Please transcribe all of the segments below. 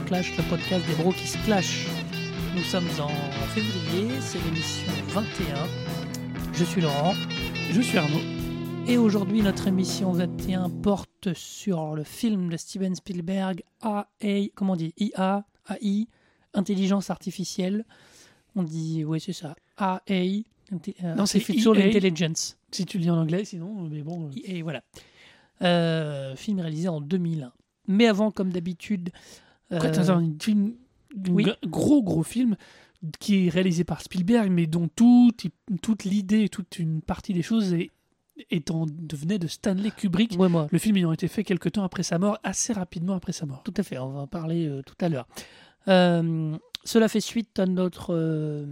Broclash, le podcast des bros qui se clashent. Nous sommes en février, c'est l'émission 21. Je suis Laurent. Je suis Arnaud. Et aujourd'hui, notre émission 21 porte sur le film de Steven Spielberg, AA, comment on dit IA, AI, Intelligence Artificielle. On dit, oui, c'est ça, AA, euh, non, c'est EA. Intelligence. Si tu le dis en anglais, sinon, mais bon. euh, Et voilà. Euh, film réalisé en 2001. Mais avant, comme d'habitude. Euh, un film, un oui. gros gros film qui est réalisé par Spielberg, mais dont tout, toute l'idée, toute une partie des choses est, étant, devenait de Stanley Kubrick. ouais, moi, Le film ayant été fait quelques temps après sa mort, assez rapidement après sa mort. Tout à fait, on va en parler euh, tout à l'heure. Euh, cela fait suite à notre euh,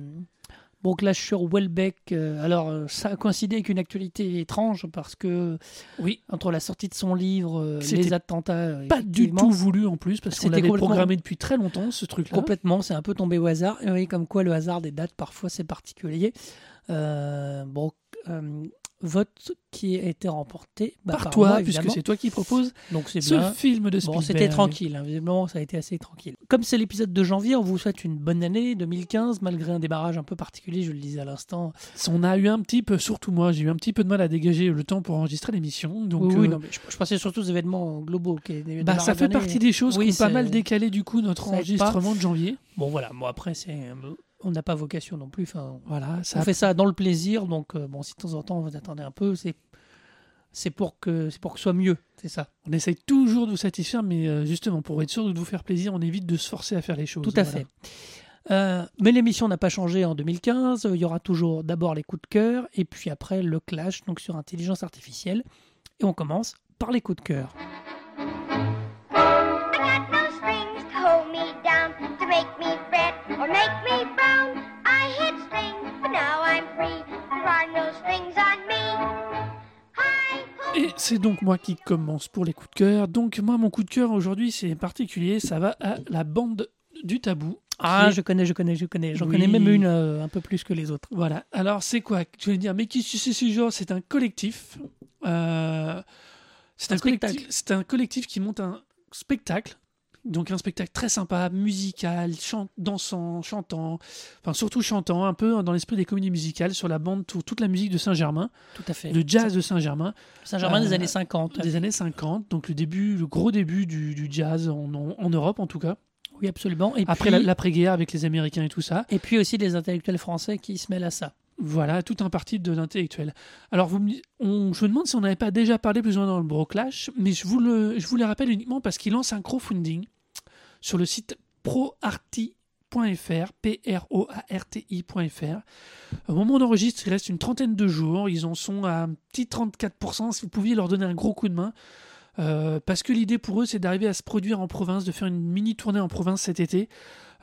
bon clash sur Welbeck. Euh, alors, euh, ça a coïncidé avec une actualité étrange parce que Oui, entre la sortie de son livre, euh, les attentats, euh, pas du tout voulu en plus, parce qu'on C'était l'avait programmé depuis très longtemps, ce truc-là. Complètement, c'est un peu tombé au hasard. Et oui, comme quoi le hasard des dates, parfois, c'est particulier. Euh, bon, vote qui a été remporté bah, Par par toi, moi, puisque évidemment. c'est toi qui proposes Donc c'est ce bien. film de Spielberg. Bon, c'était tranquille, hein. visiblement ça a été assez tranquille. Comme c'est l'épisode de janvier, on vous souhaite une bonne année 2015, malgré un débarrage un peu particulier, je le disais à l'instant. On a eu un petit peu, surtout moi, j'ai eu un petit peu de mal à dégager le temps pour enregistrer l'émission. Donc, oui, oui, euh, non, mais je, je pensais surtout aux événements globaux. Qui bah, ça fait partie des choses Oui, qui ont pas mal décalé du coup notre ça enregistrement de janvier. Bon voilà, bon après, c'est, on n'a pas vocation non plus. Enfin, Voilà, ça on fait ça dans le plaisir, donc euh, bon, si de temps en temps vous attendez un peu, c'est, c'est, pour, que, c'est pour que ce soit mieux, c'est ça. on essaye toujours de vous satisfaire, mais euh, justement pour être sûr de vous faire plaisir, on évite de se forcer à faire les choses. Tout à Voilà. fait. Euh, mais l'émission n'a pas changé en 2015. Il y aura toujours d'abord les coups de cœur et puis après le clash donc sur intelligence artificielle. Et on commence par les coups de cœur. Et c'est donc moi qui commence pour les coups de cœur. Donc moi, mon coup de cœur aujourd'hui, c'est particulier. Ça va à la bande du tabou. Ah, est- je connais, je connais, je connais. J'en Oui. connais même une euh, un peu plus que les autres. Voilà. Alors, c'est quoi? Je vais dire, mais qui c'est ce genre C'est un collectif. Euh, c'est Un un, collectif. C'est un collectif qui monte un spectacle. Donc un spectacle très sympa, musical, chan- dansant, chantant, enfin surtout chantant, un peu dans l'esprit des comédies musicales sur la bande, tout- toute la musique de Saint-Germain, Tout à fait. le jazz de Saint-Germain, Saint-Germain des Euh, années 50. des années 50, donc le début, le gros début du, du jazz en, en- en Europe en tout cas. Oui, absolument. Et Après l'après-guerre avec les Américains et tout ça. et puis aussi des intellectuels français qui se mêlent à ça. Voilà, tout un parti de l'intellectuel. Alors, vous me, di- on, je me demande si on n'avait pas déjà parlé plus ou moins dans le Broclash, mais je vous le, je vous le rappelle uniquement parce qu'il lance un crowdfunding sur le site proarty.fr, P-R-O-A-R-T-I.fr. Au moment où on enregistre, il reste une trentaine de jours. Ils en sont à un petit 34%. Si vous pouviez leur donner un gros coup de main. Euh, parce que l'idée pour eux, c'est d'arriver à se produire en province, de faire une mini tournée en province cet été.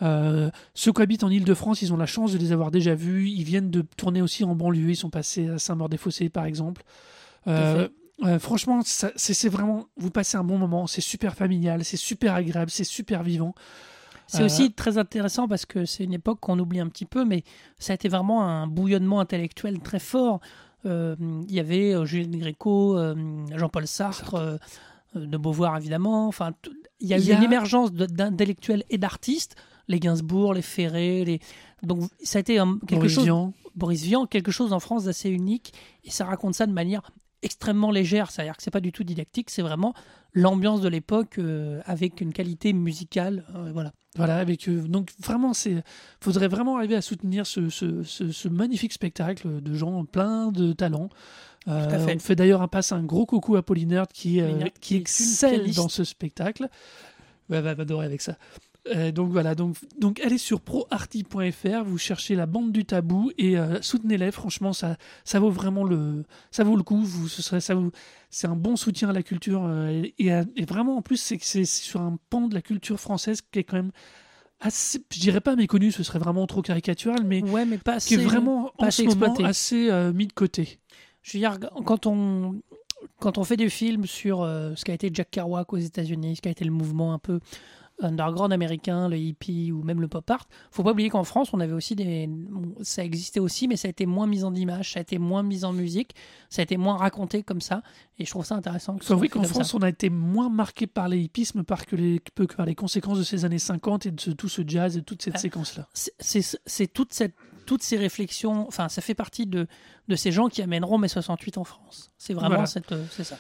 Euh, ceux qui habitent en Ile-de-France, ils ont la chance de les avoir déjà vus. Ils viennent de tourner aussi en banlieue. Ils sont passés à Saint-Maur-des-Fossés, par exemple. Euh, euh, franchement, c'est vraiment. Vous passez un bon moment. C'est super familial, c'est super agréable, c'est super vivant. C'est Euh, aussi très intéressant parce que c'est une époque qu'on oublie un petit peu, mais ça a été vraiment un bouillonnement intellectuel très fort. Euh, Il y avait euh, Julien Gréco, euh, Jean-Paul Sartre, euh, de Beauvoir évidemment. Enfin, il y a eu a- une émergence d'intellectuels et d'artistes, les Gainsbourg, les Ferré, les... donc ça a été un- quelque Boris chose. Vian. Boris Vian, quelque chose en France d'assez unique, et ça raconte ça de manière extrêmement légère, c'est-à-dire que c'est pas du tout didactique, c'est vraiment l'ambiance de l'époque euh, avec une qualité musicale, euh, voilà. Voilà, avec eux. Donc vraiment, c'est faudrait vraiment arriver à soutenir ce, ce, ce- ce magnifique spectacle de gens plein de talents. Euh, fait. On fait d'ailleurs un passe un gros coucou à Pauline qui, euh, qui excelle dans ce spectacle. Ouais, elle va adorer avec ça. Euh, donc voilà, donc, donc allez sur proarty.fr, vous cherchez la bande du tabou et euh, soutenez-les. Franchement, ça, ça vaut vraiment le, ça vaut le coup. Vous, ce serait, ça vous, c'est un bon soutien à la culture euh, et, et à- et vraiment en plus c'est que c'est sur un pan de la culture française qui est quand même assez, je dirais pas méconnu, ce serait vraiment trop caricatural, mais Ouais, mais pas qui est vraiment pas en assez ce moment assez mis de côté. Je veux dire, quand on, quand on fait des films sur ce qu'a été Jack Kerouac aux États-Unis, ce qu'a été le mouvement un peu underground américain, le hippie ou même le pop art. Faut pas oublier qu'en France, on avait aussi des, ça existait aussi, mais ça a été moins mis en image, ça a été moins mis en musique, ça a été moins raconté comme ça. Et je trouve ça intéressant. que fait qu'en France, ça. on a été moins marqué par les hippismes par que, les, que par les conséquences de ces années 50 et de ce- tout ce jazz et toute cette Ah. séquence-là. c'est- toute cette toutes ces réflexions, enfin, ça fait partie de, de ces gens qui amèneront mai 68 en France. C'est vraiment Voilà. cette, euh, c'est ça.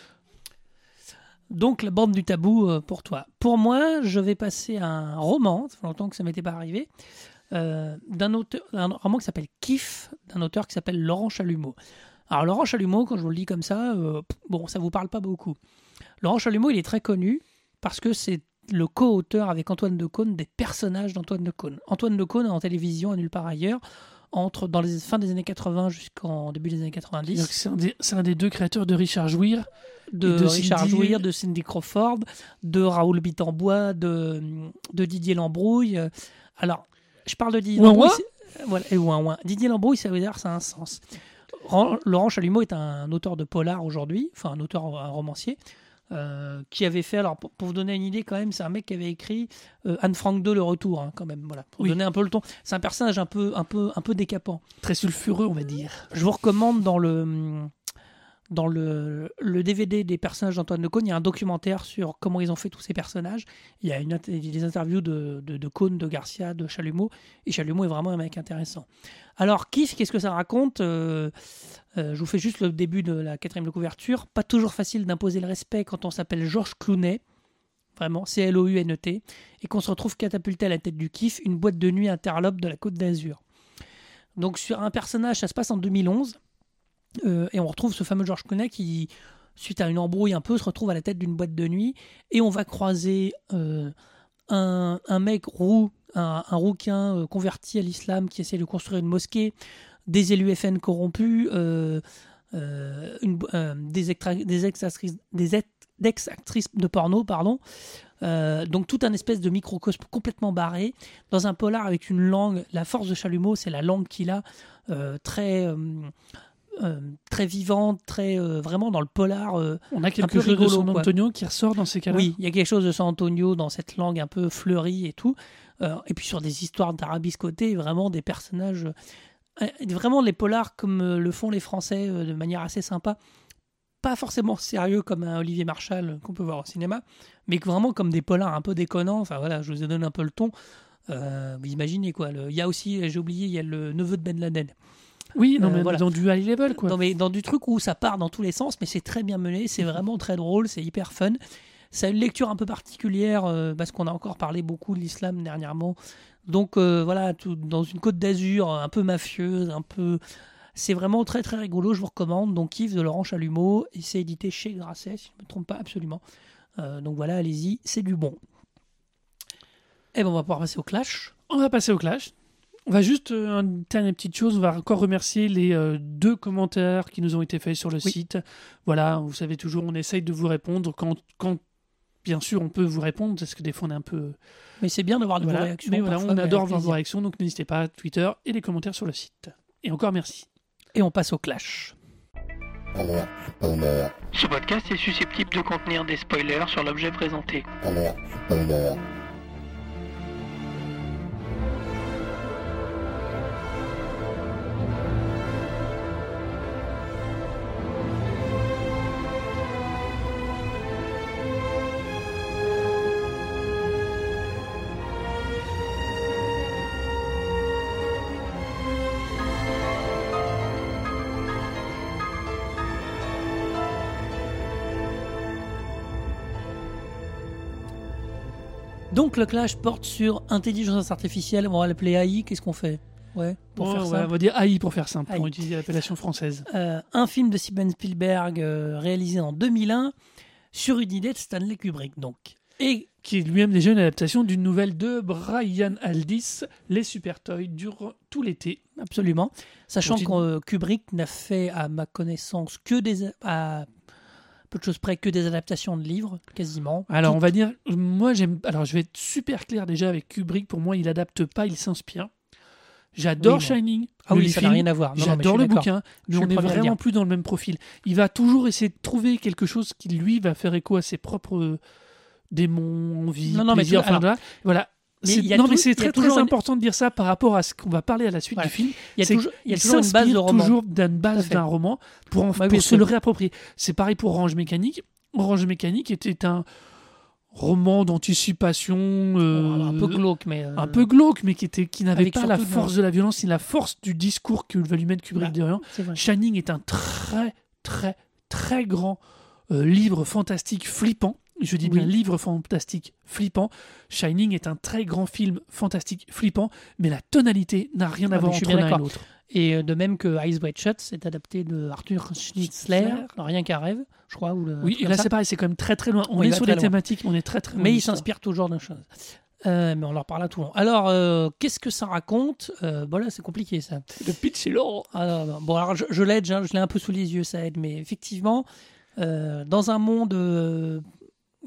Donc, la bande du tabou euh, pour toi. Pour moi, je vais passer à un roman, ça fait longtemps que ça m'était pas arrivé, euh, d'un auteur, un roman qui s'appelle Kiff, d'un auteur qui s'appelle Laurent Chalumeau. Alors, Laurent Chalumeau, quand je vous le dis comme ça, euh, bon, ça vous parle pas beaucoup. Laurent Chalumeau, il est très connu parce que c'est le co-auteur avec Antoine Decaune des personnages d'Antoine Decaune. Antoine Decaune en télévision à nulle part ailleurs, entre dans les fins des années 80 jusqu'en début des années C'est-à-dire 90, que C'est un, des- c'est un des deux créateurs de Richard Jouir. de, Richard Cindy- Jouir, de Cindy Crawford, de Raoul Bitambois, de, de Didier Lambrouille. Alors, je parle de Didier Ouin Lambrouille. ouin Voilà, et ouin ouin. Didier Lambrouille, ça veut dire ça a un sens. Laurent Chalumeau est un auteur de polar aujourd'hui, enfin un auteur, un romancier, euh, qui avait fait, alors pour, pour vous donner une idée quand même, c'est un mec qui avait écrit euh, Anne Frank II, Le Retour, hein, quand même, voilà, pour Oui. donner un peu le ton. C'est un personnage un peu, un peu, un peu décapant. Très sulfureux, on va dire. Je vous recommande dans le dans le, DVD des personnages d'Antoine Decaune, il y a un documentaire sur comment ils ont fait tous ces personnages. Il y a des interviews de, de, de Cohn, de Garcia, de Chalumeau. Et Chalumeau est vraiment un mec intéressant. Alors, Kiff, qu'est-ce que ça raconte? Euh, euh, Je vous fais juste le début de la quatrième de couverture. Pas toujours facile d'imposer le respect quand on s'appelle Georges Clounet. Vraiment, C-L-O-U-N-E-T. Et qu'on se retrouve catapulté à la tête du Kiff, une boîte de nuit interlope de la Côte d'Azur. Donc, sur un personnage, ça se passe en 2011. Euh, et on retrouve ce fameux Georges Clooney qui, suite à une embrouille un peu, se retrouve à la tête d'une boîte de nuit. Et on va croiser euh, un, un mec roux, un, rouquin euh, converti à l'islam qui essaie de construire une mosquée, des élus FN corrompus, des, ex-actrices des ex- de porno, pardon. Donc tout un espèce de microcosme complètement barré dans un polar avec une langue. La force de Chalumeau, c'est la langue qu'il a, très euh, très vivante, très euh, vraiment dans le polar. euh, On a quelque chose de San quoi. Antonio qui ressort dans ces cas-là? oui, il y a quelque chose de San Antonio dans cette langue un peu fleurie et tout. Et puis sur des histoires d'arabiscoté, vraiment des personnages. vraiment les polars comme le font les Français de manière assez sympa. Pas forcément sérieux comme un Olivier Marshall qu'on peut voir au cinéma, mais vraiment comme des polars un peu déconnants. Enfin voilà, je vous ai donné un peu le ton. Vous imaginez quoi. le- Il y a aussi, j'ai oublié, il y a le neveu de Ben Laden. Oui, non, Euh, mais voilà. dans du high level, quoi. Dans, mais dans du truc où ça part dans tous les sens, mais c'est très bien mené, c'est vraiment très drôle, c'est hyper fun. Ça a une lecture un peu particulière euh, parce qu'on a encore parlé beaucoup de l'islam dernièrement. Donc euh, voilà, tout- dans une côte d'Azur un peu mafieuse, un peu. C'est vraiment très très rigolo, je vous recommande. Donc Yves de Laurent Chalumeau, et c'est édité chez Grasset, si je ne me trompe pas absolument. Euh, donc voilà, allez-y, c'est du bon. Et ben on va pouvoir passer au clash. On va passer au clash. On va juste, euh, une dernière petite chose, on va encore remercier les euh, deux commentaires qui nous ont été faits sur le Oui. site. Voilà, vous savez toujours, on essaye de vous répondre quand, quand bien sûr, on peut vous répondre, parce que des fois on est un peu... Mais c'est bien d'avoir de Voilà, vos réactions. mais voilà, on adore voir vos réactions, donc n'hésitez pas, Twitter et les commentaires sur le site. Et encore merci. Et on passe au clash. Ce podcast est susceptible de contenir des spoilers sur l'objet présenté. Donc le clash porte sur intelligence artificielle, on va l'appeler AI, qu'est-ce qu'on fait? Ouais, pour faire ouais, on va dire AI pour faire simple, AI. pour utiliser l'appellation française. Euh, un film de Steven Spielberg euh, réalisé en 2001 sur une idée de Stanley Kubrick donc. Et Qui est lui-même déjà une adaptation d'une nouvelle de Brian Aldiss, Les Super Toys, durent tout l'été. absolument, sachant que euh, Kubrick n'a fait à ma connaissance que des à peu de choses près que des adaptations de livres quasiment. Alors, Tout- on va dire, moi, j'aime. Alors, je vais être super clair déjà avec Kubrick. Pour moi, il adapte pas, il s'inspire. J'adore Oui. Shining. ah oui, ça n'a rien à voir. J'adore le bouquin, mais on le est premier à le vraiment plus dans le même profil. Il va toujours essayer de trouver quelque chose qui, lui, va faire écho à ses propres démons, envie, Non, non, mais plaisir, tout- enfin, alors- voilà. Mais non, mais c'est très très une- important de dire ça par rapport à ce qu'on va parler à la suite Ouais. du film. Il y a C'est toujours, il y a Il toujours une base de s'inspire roman. toujours d'une base d'un roman pour, en- Bah oui, se le réapproprier. C'est pareil pour Orange Mécanique. Orange Mécanique était un roman d'anticipation euh, un peu glauque, mais. euh, un peu glauque, mais qui, était, qui n'avait pas la force de la violence ni la force du discours que va lui mettre Kubrick Bah, derrière. Shining est un très, très, très grand euh, livre fantastique flippant. Je dis bien Oui. livre fantastique flippant. Shining est un très grand film fantastique flippant, mais la tonalité n'a rien à Ah, voir entre l'un et l'autre. Et euh, de même que Eyes Wide Shut, c'est adapté de Arthur Schnitzler, Rien qu'un rêve, je crois. Ou le, un Oui, et là c'est pareil, c'est quand même très très loin. On Oui, est sur loin. thématiques, on est très très loin. Mais il s'inspire toujours de choses. Euh, mais on leur parle à tout le monde. Alors, euh, qu'est-ce que ça raconte? Euh, Bon, là, c'est compliqué, ça. Le pitch est long. Ah, non, non. Bon, alors, je, je l'aide, hein, je l'ai un peu sous les yeux, ça aide. Mais effectivement, euh, dans un monde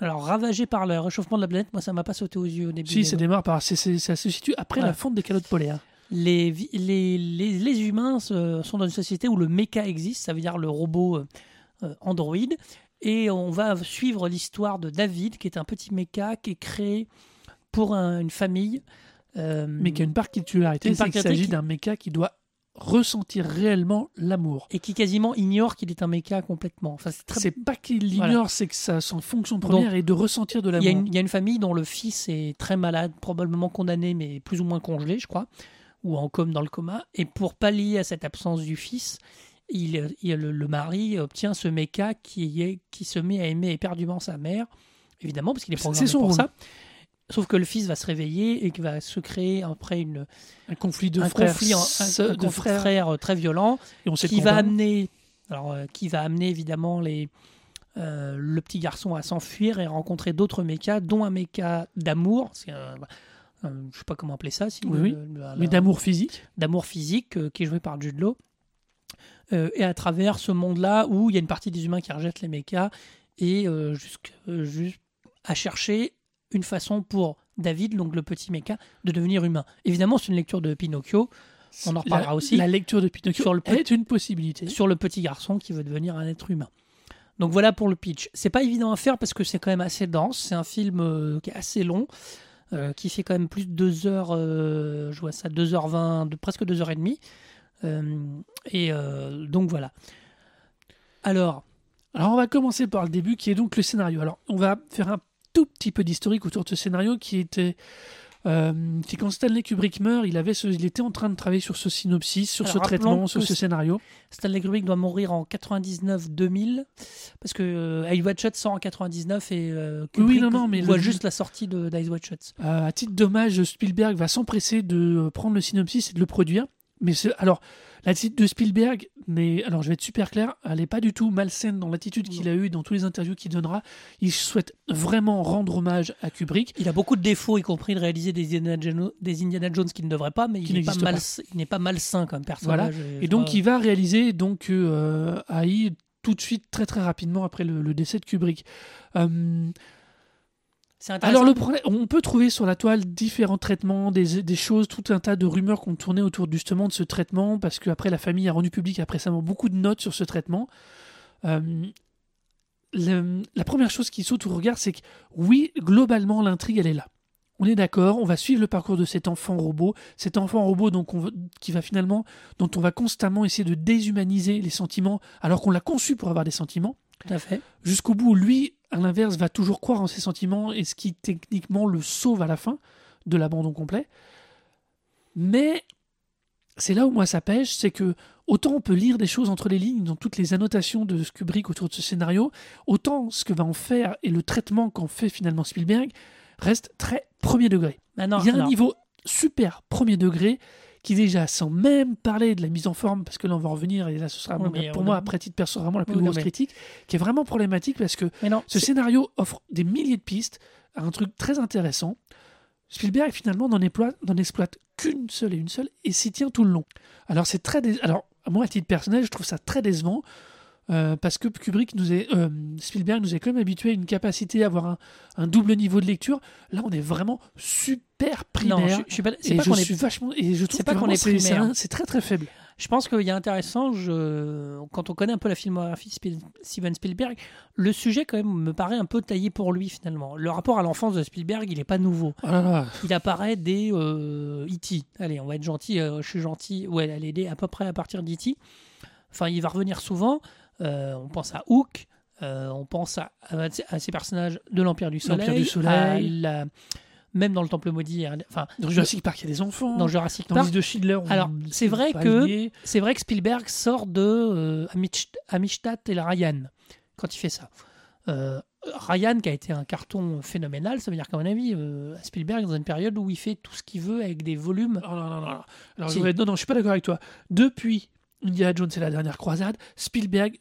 alors ravagé par le réchauffement de la planète, moi, ça m'a pas sauté aux yeux au début. Si, ça démarre par. Ça se situe après la fonte des calottes polaires. les, les, les, les humains sont dans une société où le méca existe, ça veut dire le robot euh, euh, Android. Et on va suivre l'histoire de David, qui est un petit méca qui est créé pour un- une famille. euh, Mais qui a une particularité, c'est qu'il s'agit d'un méca qui doit ressentir réellement l'amour. et qui quasiment ignore qu'il est un méca complètement. Enfin, c'est très- pas qu'il Voilà. l'ignore, c'est que ça, son fonction première est de ressentir de l'amour. il y a une famille dont le fils est très malade, probablement condamné, mais plus ou moins congelé, je crois, ou en coma dans le coma. Et pour pallier à cette absence du fils, il, il- le, le mari obtient ce méca qui, est, qui se met à aimer éperdument sa mère, évidemment, parce qu'il est C'est programmé son pour rôle. ça. Sauf que le fils va se réveiller et qu'il va se créer après une, Un conflit de un frères, conflit, en- un- sœurs- un de conflit de frères, frères, très violent et on sait qui va amener, alors, euh, qui va amener évidemment les, euh, le petit garçon à s'enfuir et rencontrer d'autres mécas, dont un méca d'amour. C'est un- un- je sais pas comment appeler ça, si Oui, le- oui. le- la- mais d'amour physique. d'amour physique euh, qui est joué par Jude Law. Et à travers ce monde-là où il y a une partie des humains qui rejettent les mécas et juste à chercher une façon pour David, donc le petit méca, de devenir humain. Évidemment, c'est une lecture de Pinocchio On en reparlera La- aussi. La lecture de Pinocchio Sur le est une possibilité. sur le petit garçon qui veut devenir un être humain. Donc voilà pour le pitch. C'est pas évident à faire parce que c'est quand même assez dense. C'est un film euh, qui est assez long, euh, qui fait quand même plus de 2 heures, euh, je vois ça, 2h20, de, presque 2h30. Euh, et euh, donc voilà. Alors, Alors on va commencer par le début qui est donc le scénario. Alors on va faire un tout petit peu d'historique autour de ce scénario qui était euh, qui quand Stanley Kubrick meurt, il avait ce- il était en train de travailler sur ce synopsis, sur Alors, ce traitement, sur ce scénario. Stanley Kubrick doit mourir en 99-2000 parce que euh, Eyes Wide Shut sort en 99 et euh, Oui, Kubrick non, non, mais voit le- juste la sortie de Wide Shut. Euh, à titre d'hommage, Spielberg va s'empresser de prendre le synopsis et de le produire. Mais alors, l'attitude de Spielberg, mais alors je vais être super clair, elle n'est pas du tout malsaine dans l'attitude qu'il a eue dans tous les interviews qu'il donnera. Il souhaite vraiment rendre hommage à Kubrick. Il a beaucoup de défauts, y compris de réaliser des Indiana Jones, des Indiana Jones qui ne devraient pas, mais il n'est pas, n'existent mal, il n'est pas malsain comme personnage. Et donc, il va réaliser donc euh, AI tout de suite, très très rapidement après le, le décès de Kubrick. Euh. Alors, le problème, on peut trouver sur la toile différents traitements, des, des choses, tout un tas de rumeurs qu'on tournait autour justement de ce traitement, parce qu'après, la famille a rendu public après récemment beaucoup de notes sur ce traitement. Euh, le- la première chose qui saute au regard, c'est que oui, globalement, l'intrigue, elle est là. On est d'accord, on va suivre le parcours de cet enfant robot, cet enfant robot donc on, qui va finalement, dont on va constamment essayer de déshumaniser les sentiments, alors qu'on l'a conçu pour avoir des sentiments Tout à fait. jusqu'au bout, lui, à l'inverse, va toujours croire en ses sentiments et ce qui techniquement le sauve à la fin de l'abandon complet. Mais c'est là où moi ça pêche, c'est que autant on peut lire des choses entre les lignes dans toutes les annotations de Kubrick autour de ce scénario, autant ce que va en faire et le traitement qu'en fait finalement Spielberg reste très premier degré. Maintenant, Il y a un niveau super premier degré qui déjà, sans même parler de la mise en forme, parce que là on va en revenir, et là ce sera Oui, pour moi, a- après titre perso, vraiment la plus Oui, non, grosse mais- critique, qui est vraiment problématique parce que non, ce scénario offre des milliers de pistes à un truc très intéressant. Spielberg finalement n'en exploite, n'en exploite qu'une seule et une seule et s'y tient tout le long. Alors c'est très dé- alors moi à titre personnel je trouve ça très décevant euh, parce que Kubrick nous est euh, Spielberg nous est quand même habitué à une capacité à avoir un, un double niveau de lecture. Là on est vraiment super non, primaire. je, je suis pas, c'est et pas je qu'on est vachement et je trouve c'est pas qu'on est c'est primaire. un- c'est très très faible. Je pense qu'il y a intéressant, je... quand on connaît un peu la filmographie de Steven Spielberg, le sujet quand même me paraît un peu taillé pour lui finalement. Le rapport à l'enfance de Spielberg, il n'est pas nouveau. Oh là là. Il apparaît dès euh, E.T. Allez, on va être gentil, euh, je suis gentil. Ouais, elle est à peu près à partir d'E.T. Enfin, il va revenir souvent. Euh, on pense à Hook, euh, on pense à, à, à ces personnages de l'Empire du Soleil. L'Empire du Soleil. à la- même dans le Temple Maudit, enfin, Dans Jurassic Park, il y a des enfants. dans Jurassic Dans Park. Liste de Schindler. Alors, c'est vrai que-. C'est vrai que Spielberg sort de euh, Amist- Amistad et la Ryan quand il fait ça. Euh, Ryan, qui a été un carton phénoménal, ça veut dire qu'à mon avis, euh, Spielberg, dans une période où il fait tout ce qu'il veut avec des volumes. Oh non, non, non. non. Alors, Si. je voudrais- non, non, je suis pas d'accord avec toi. Depuis Indiana Jones et la dernière croisade, Spielberg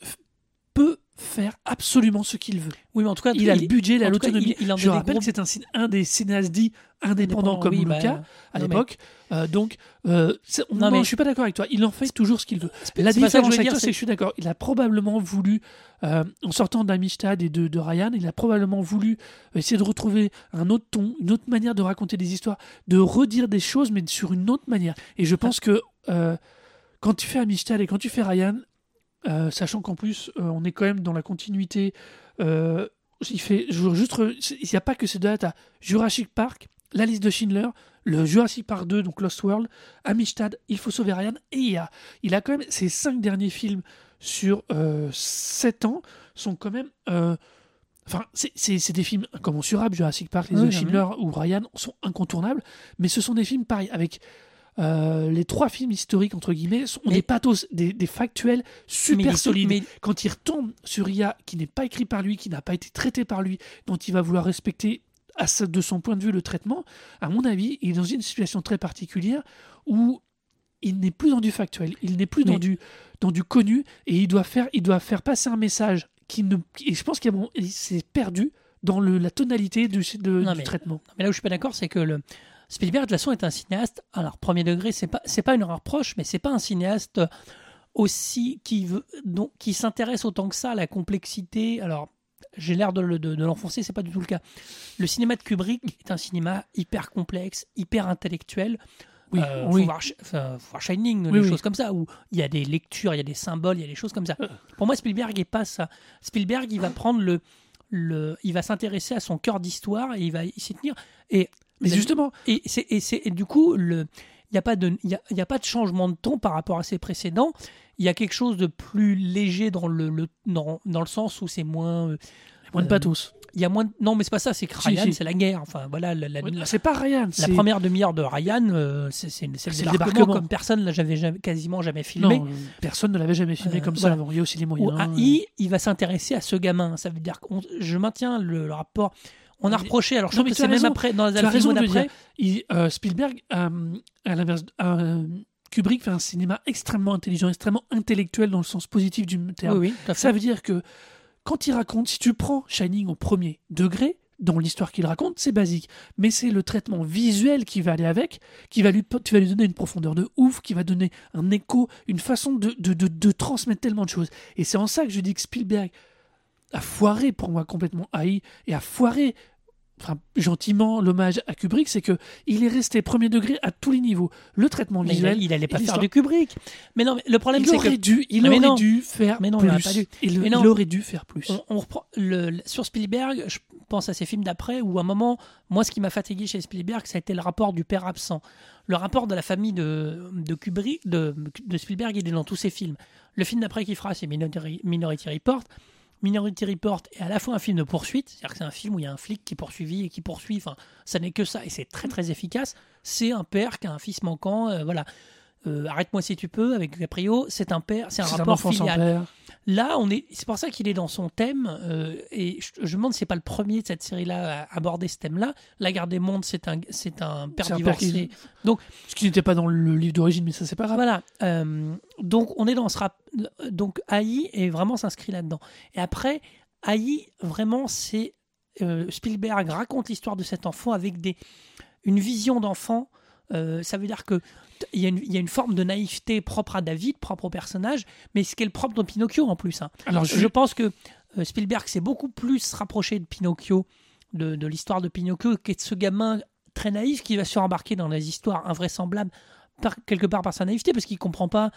peut faire absolument ce qu'il veut. Oui, mais en tout cas, Il a le budget, il a l'autonomie. il- il en Je rappelle gros- que c'est un, des cinéastes dits indépendants comme oui, bah, Lucas à non, mais- l'époque. Euh, donc, euh, c'est- Non, mais- je suis pas d'accord avec toi. Il en fait toujours ce qu'il veut. c'est La différence avec toi, c'est c'est que je suis d'accord. Il a probablement voulu, euh, en sortant d'Amistad et de, de Ryan, il a probablement voulu essayer de retrouver un autre ton, une autre manière de raconter des histoires, de redire des choses, mais sur une autre manière. Et je pense que euh, quand tu fais Amistad et quand tu fais Ryan, euh, sachant qu'en plus, euh, on est quand même dans la continuité. euh, il fait, je veux juste, il n'y a pas que ces deux dates. Jurassic Park, La liste de Schindler, le Jurassic Park 2, donc Lost World, Amistad, Il faut sauver Ryan, et il, a, il a quand même ses cinq derniers films sur 7 ans sont quand même. Enfin, c'est- des films incommensurables, Jurassic Park, Les Oui, The oui. Schindler ou Ryan sont incontournables, mais ce sont des films pareils, avec euh, les trois films historiques, entre guillemets, sont Mais- des pathos, des, des factuels super solides. mais- Quand il retombe sur IA, qui n'est pas écrit par lui, qui n'a pas été traité par lui, dont il va vouloir respecter à sa- de son point de vue le traitement, à mon avis, il est dans une situation très particulière où il n'est plus dans du factuel, il n'est plus dans du, dans du connu, et il doit faire, il doit faire passer un message qui ne, et je pense qu'il s'est perdu dans le, la tonalité du, de- Non, du mais- traitement. Mais là où je suis pas d'accord, c'est que le Spielberg, de toute façon, est un cinéaste. Alors, premier degré, c'est pas, c'est pas une reproche, mais c'est pas un cinéaste aussi qui veut, donc, qui s'intéresse autant que ça à la complexité. Alors, j'ai l'air de, de, de l'enfoncer, c'est pas du tout le cas. Le cinéma de Kubrick est un cinéma hyper complexe, hyper intellectuel. Oui, Euh, oui. faut, voir, enfin, faut voir Shining, Oui, des oui. choses comme ça, où il y a des lectures, il y a des symboles, il y a des choses comme ça. Pour moi, Spielberg est pas ça. Spielberg, il va prendre le, le il va s'intéresser à son cœur d'histoire et il va s'y tenir. Et Mais justement, et, c'est, et, c'est, et du coup, le, il n'y a, pas de- il y a, y a pas de changement de ton par rapport à ses précédents. Il y a quelque chose de plus léger dans le, le- dans, dans le sens où c'est moins. euh, moins de euh, pathos. Il y a moins de- non, mais c'est pas ça, c'est que Ryan, si. c'est la guerre. Enfin, voilà, la, la- Ouais, la- c'est pas Ryan, la première demi-heure de Ryan, euh, c'est, c'est, c'est le C'est le débarquement, débarquement. comme personne ne l'avait jamais- quasiment jamais filmé. Non, euh, personne ne l'avait jamais filmé Euh, comme ça voilà. avant. Il y a aussi les Ou moyens. à euh, I, il va s'intéresser à ce gamin. Ça veut dire que je maintiens le, le rapport. On a reproché, alors je non, trouve que c'est même après, dans les raison de. Il- euh, Spielberg, euh, à l'inverse, euh, Kubrick fait un cinéma extrêmement intelligent, extrêmement intellectuel dans le sens positif du terme. Oui, oui. Ça veut dire que quand il raconte, si tu prends Shining au premier degré, dans l'histoire qu'il raconte, c'est basique. Mais c'est le traitement visuel qui va aller avec, qui va lui, tu vas lui donner une profondeur de ouf, qui va donner un écho, une façon de, de, de, de transmettre tellement de choses. Et c'est en ça que je dis que Spielberg a foiré pour moi complètement haï et a foiré enfin, gentiment l'hommage à Kubrick, c'est que il est resté premier degré à tous les niveaux. Le traitement Mais il, visuel, il allait pas faire du Kubrick. Mais non, mais le problème il c'est que dû, il Mais aurait non. dû faire Mais non, il plus. aurait pas dû. Il, Mais il non. aurait dû faire plus. on, on reprend le, sur Spielberg, je pense à ses films d'après où à un moment, moi ce qui m'a fatigué chez Spielberg, ça a été le rapport du père absent. Le rapport de la famille de, de Kubrick, de, de Spielberg, il est dans tous ses films. Le film d'après qu'il fera, c'est Minority Report. Minority Report est à la fois un film de poursuite, c'est-à-dire que c'est un film où il y a un flic qui est poursuivi et qui poursuit, enfin, ça n'est que ça, et c'est très très efficace. C'est un père qui a un fils manquant, euh, voilà. Euh, Arrête-moi si tu peux, avec Caprio, c'est un père, c'est un un rapport sans filial. père. Là, on est, c'est pour ça qu'il est dans son thème, euh, et je, je me demande si c'est pas le premier de cette série-là à aborder ce thème-là. La Garde des Mondes, c'est un, c'est un père un divorcé. qui- Ce qui n'était pas dans le livre d'origine, mais ça c'est pas grave. Voilà. euh, donc on est dans ce rap. Donc AI est vraiment s'inscrit là-dedans. Et après, AI vraiment c'est Spielberg raconte l'histoire de cet enfant avec des une vision d'enfant. Euh, ça veut dire que il y, a une, il y a une forme de naïveté propre à David, propre au personnage, mais ce qui est le propre de Pinocchio en plus. hein. Alors je, Je pense que euh, Spielberg s'est beaucoup plus rapproché de Pinocchio, de, de l'histoire de Pinocchio, qu'est de ce gamin très naïf qui va se rembarquer dans des histoires invraisemblables par- quelque part par sa naïveté parce qu'il comprend pas.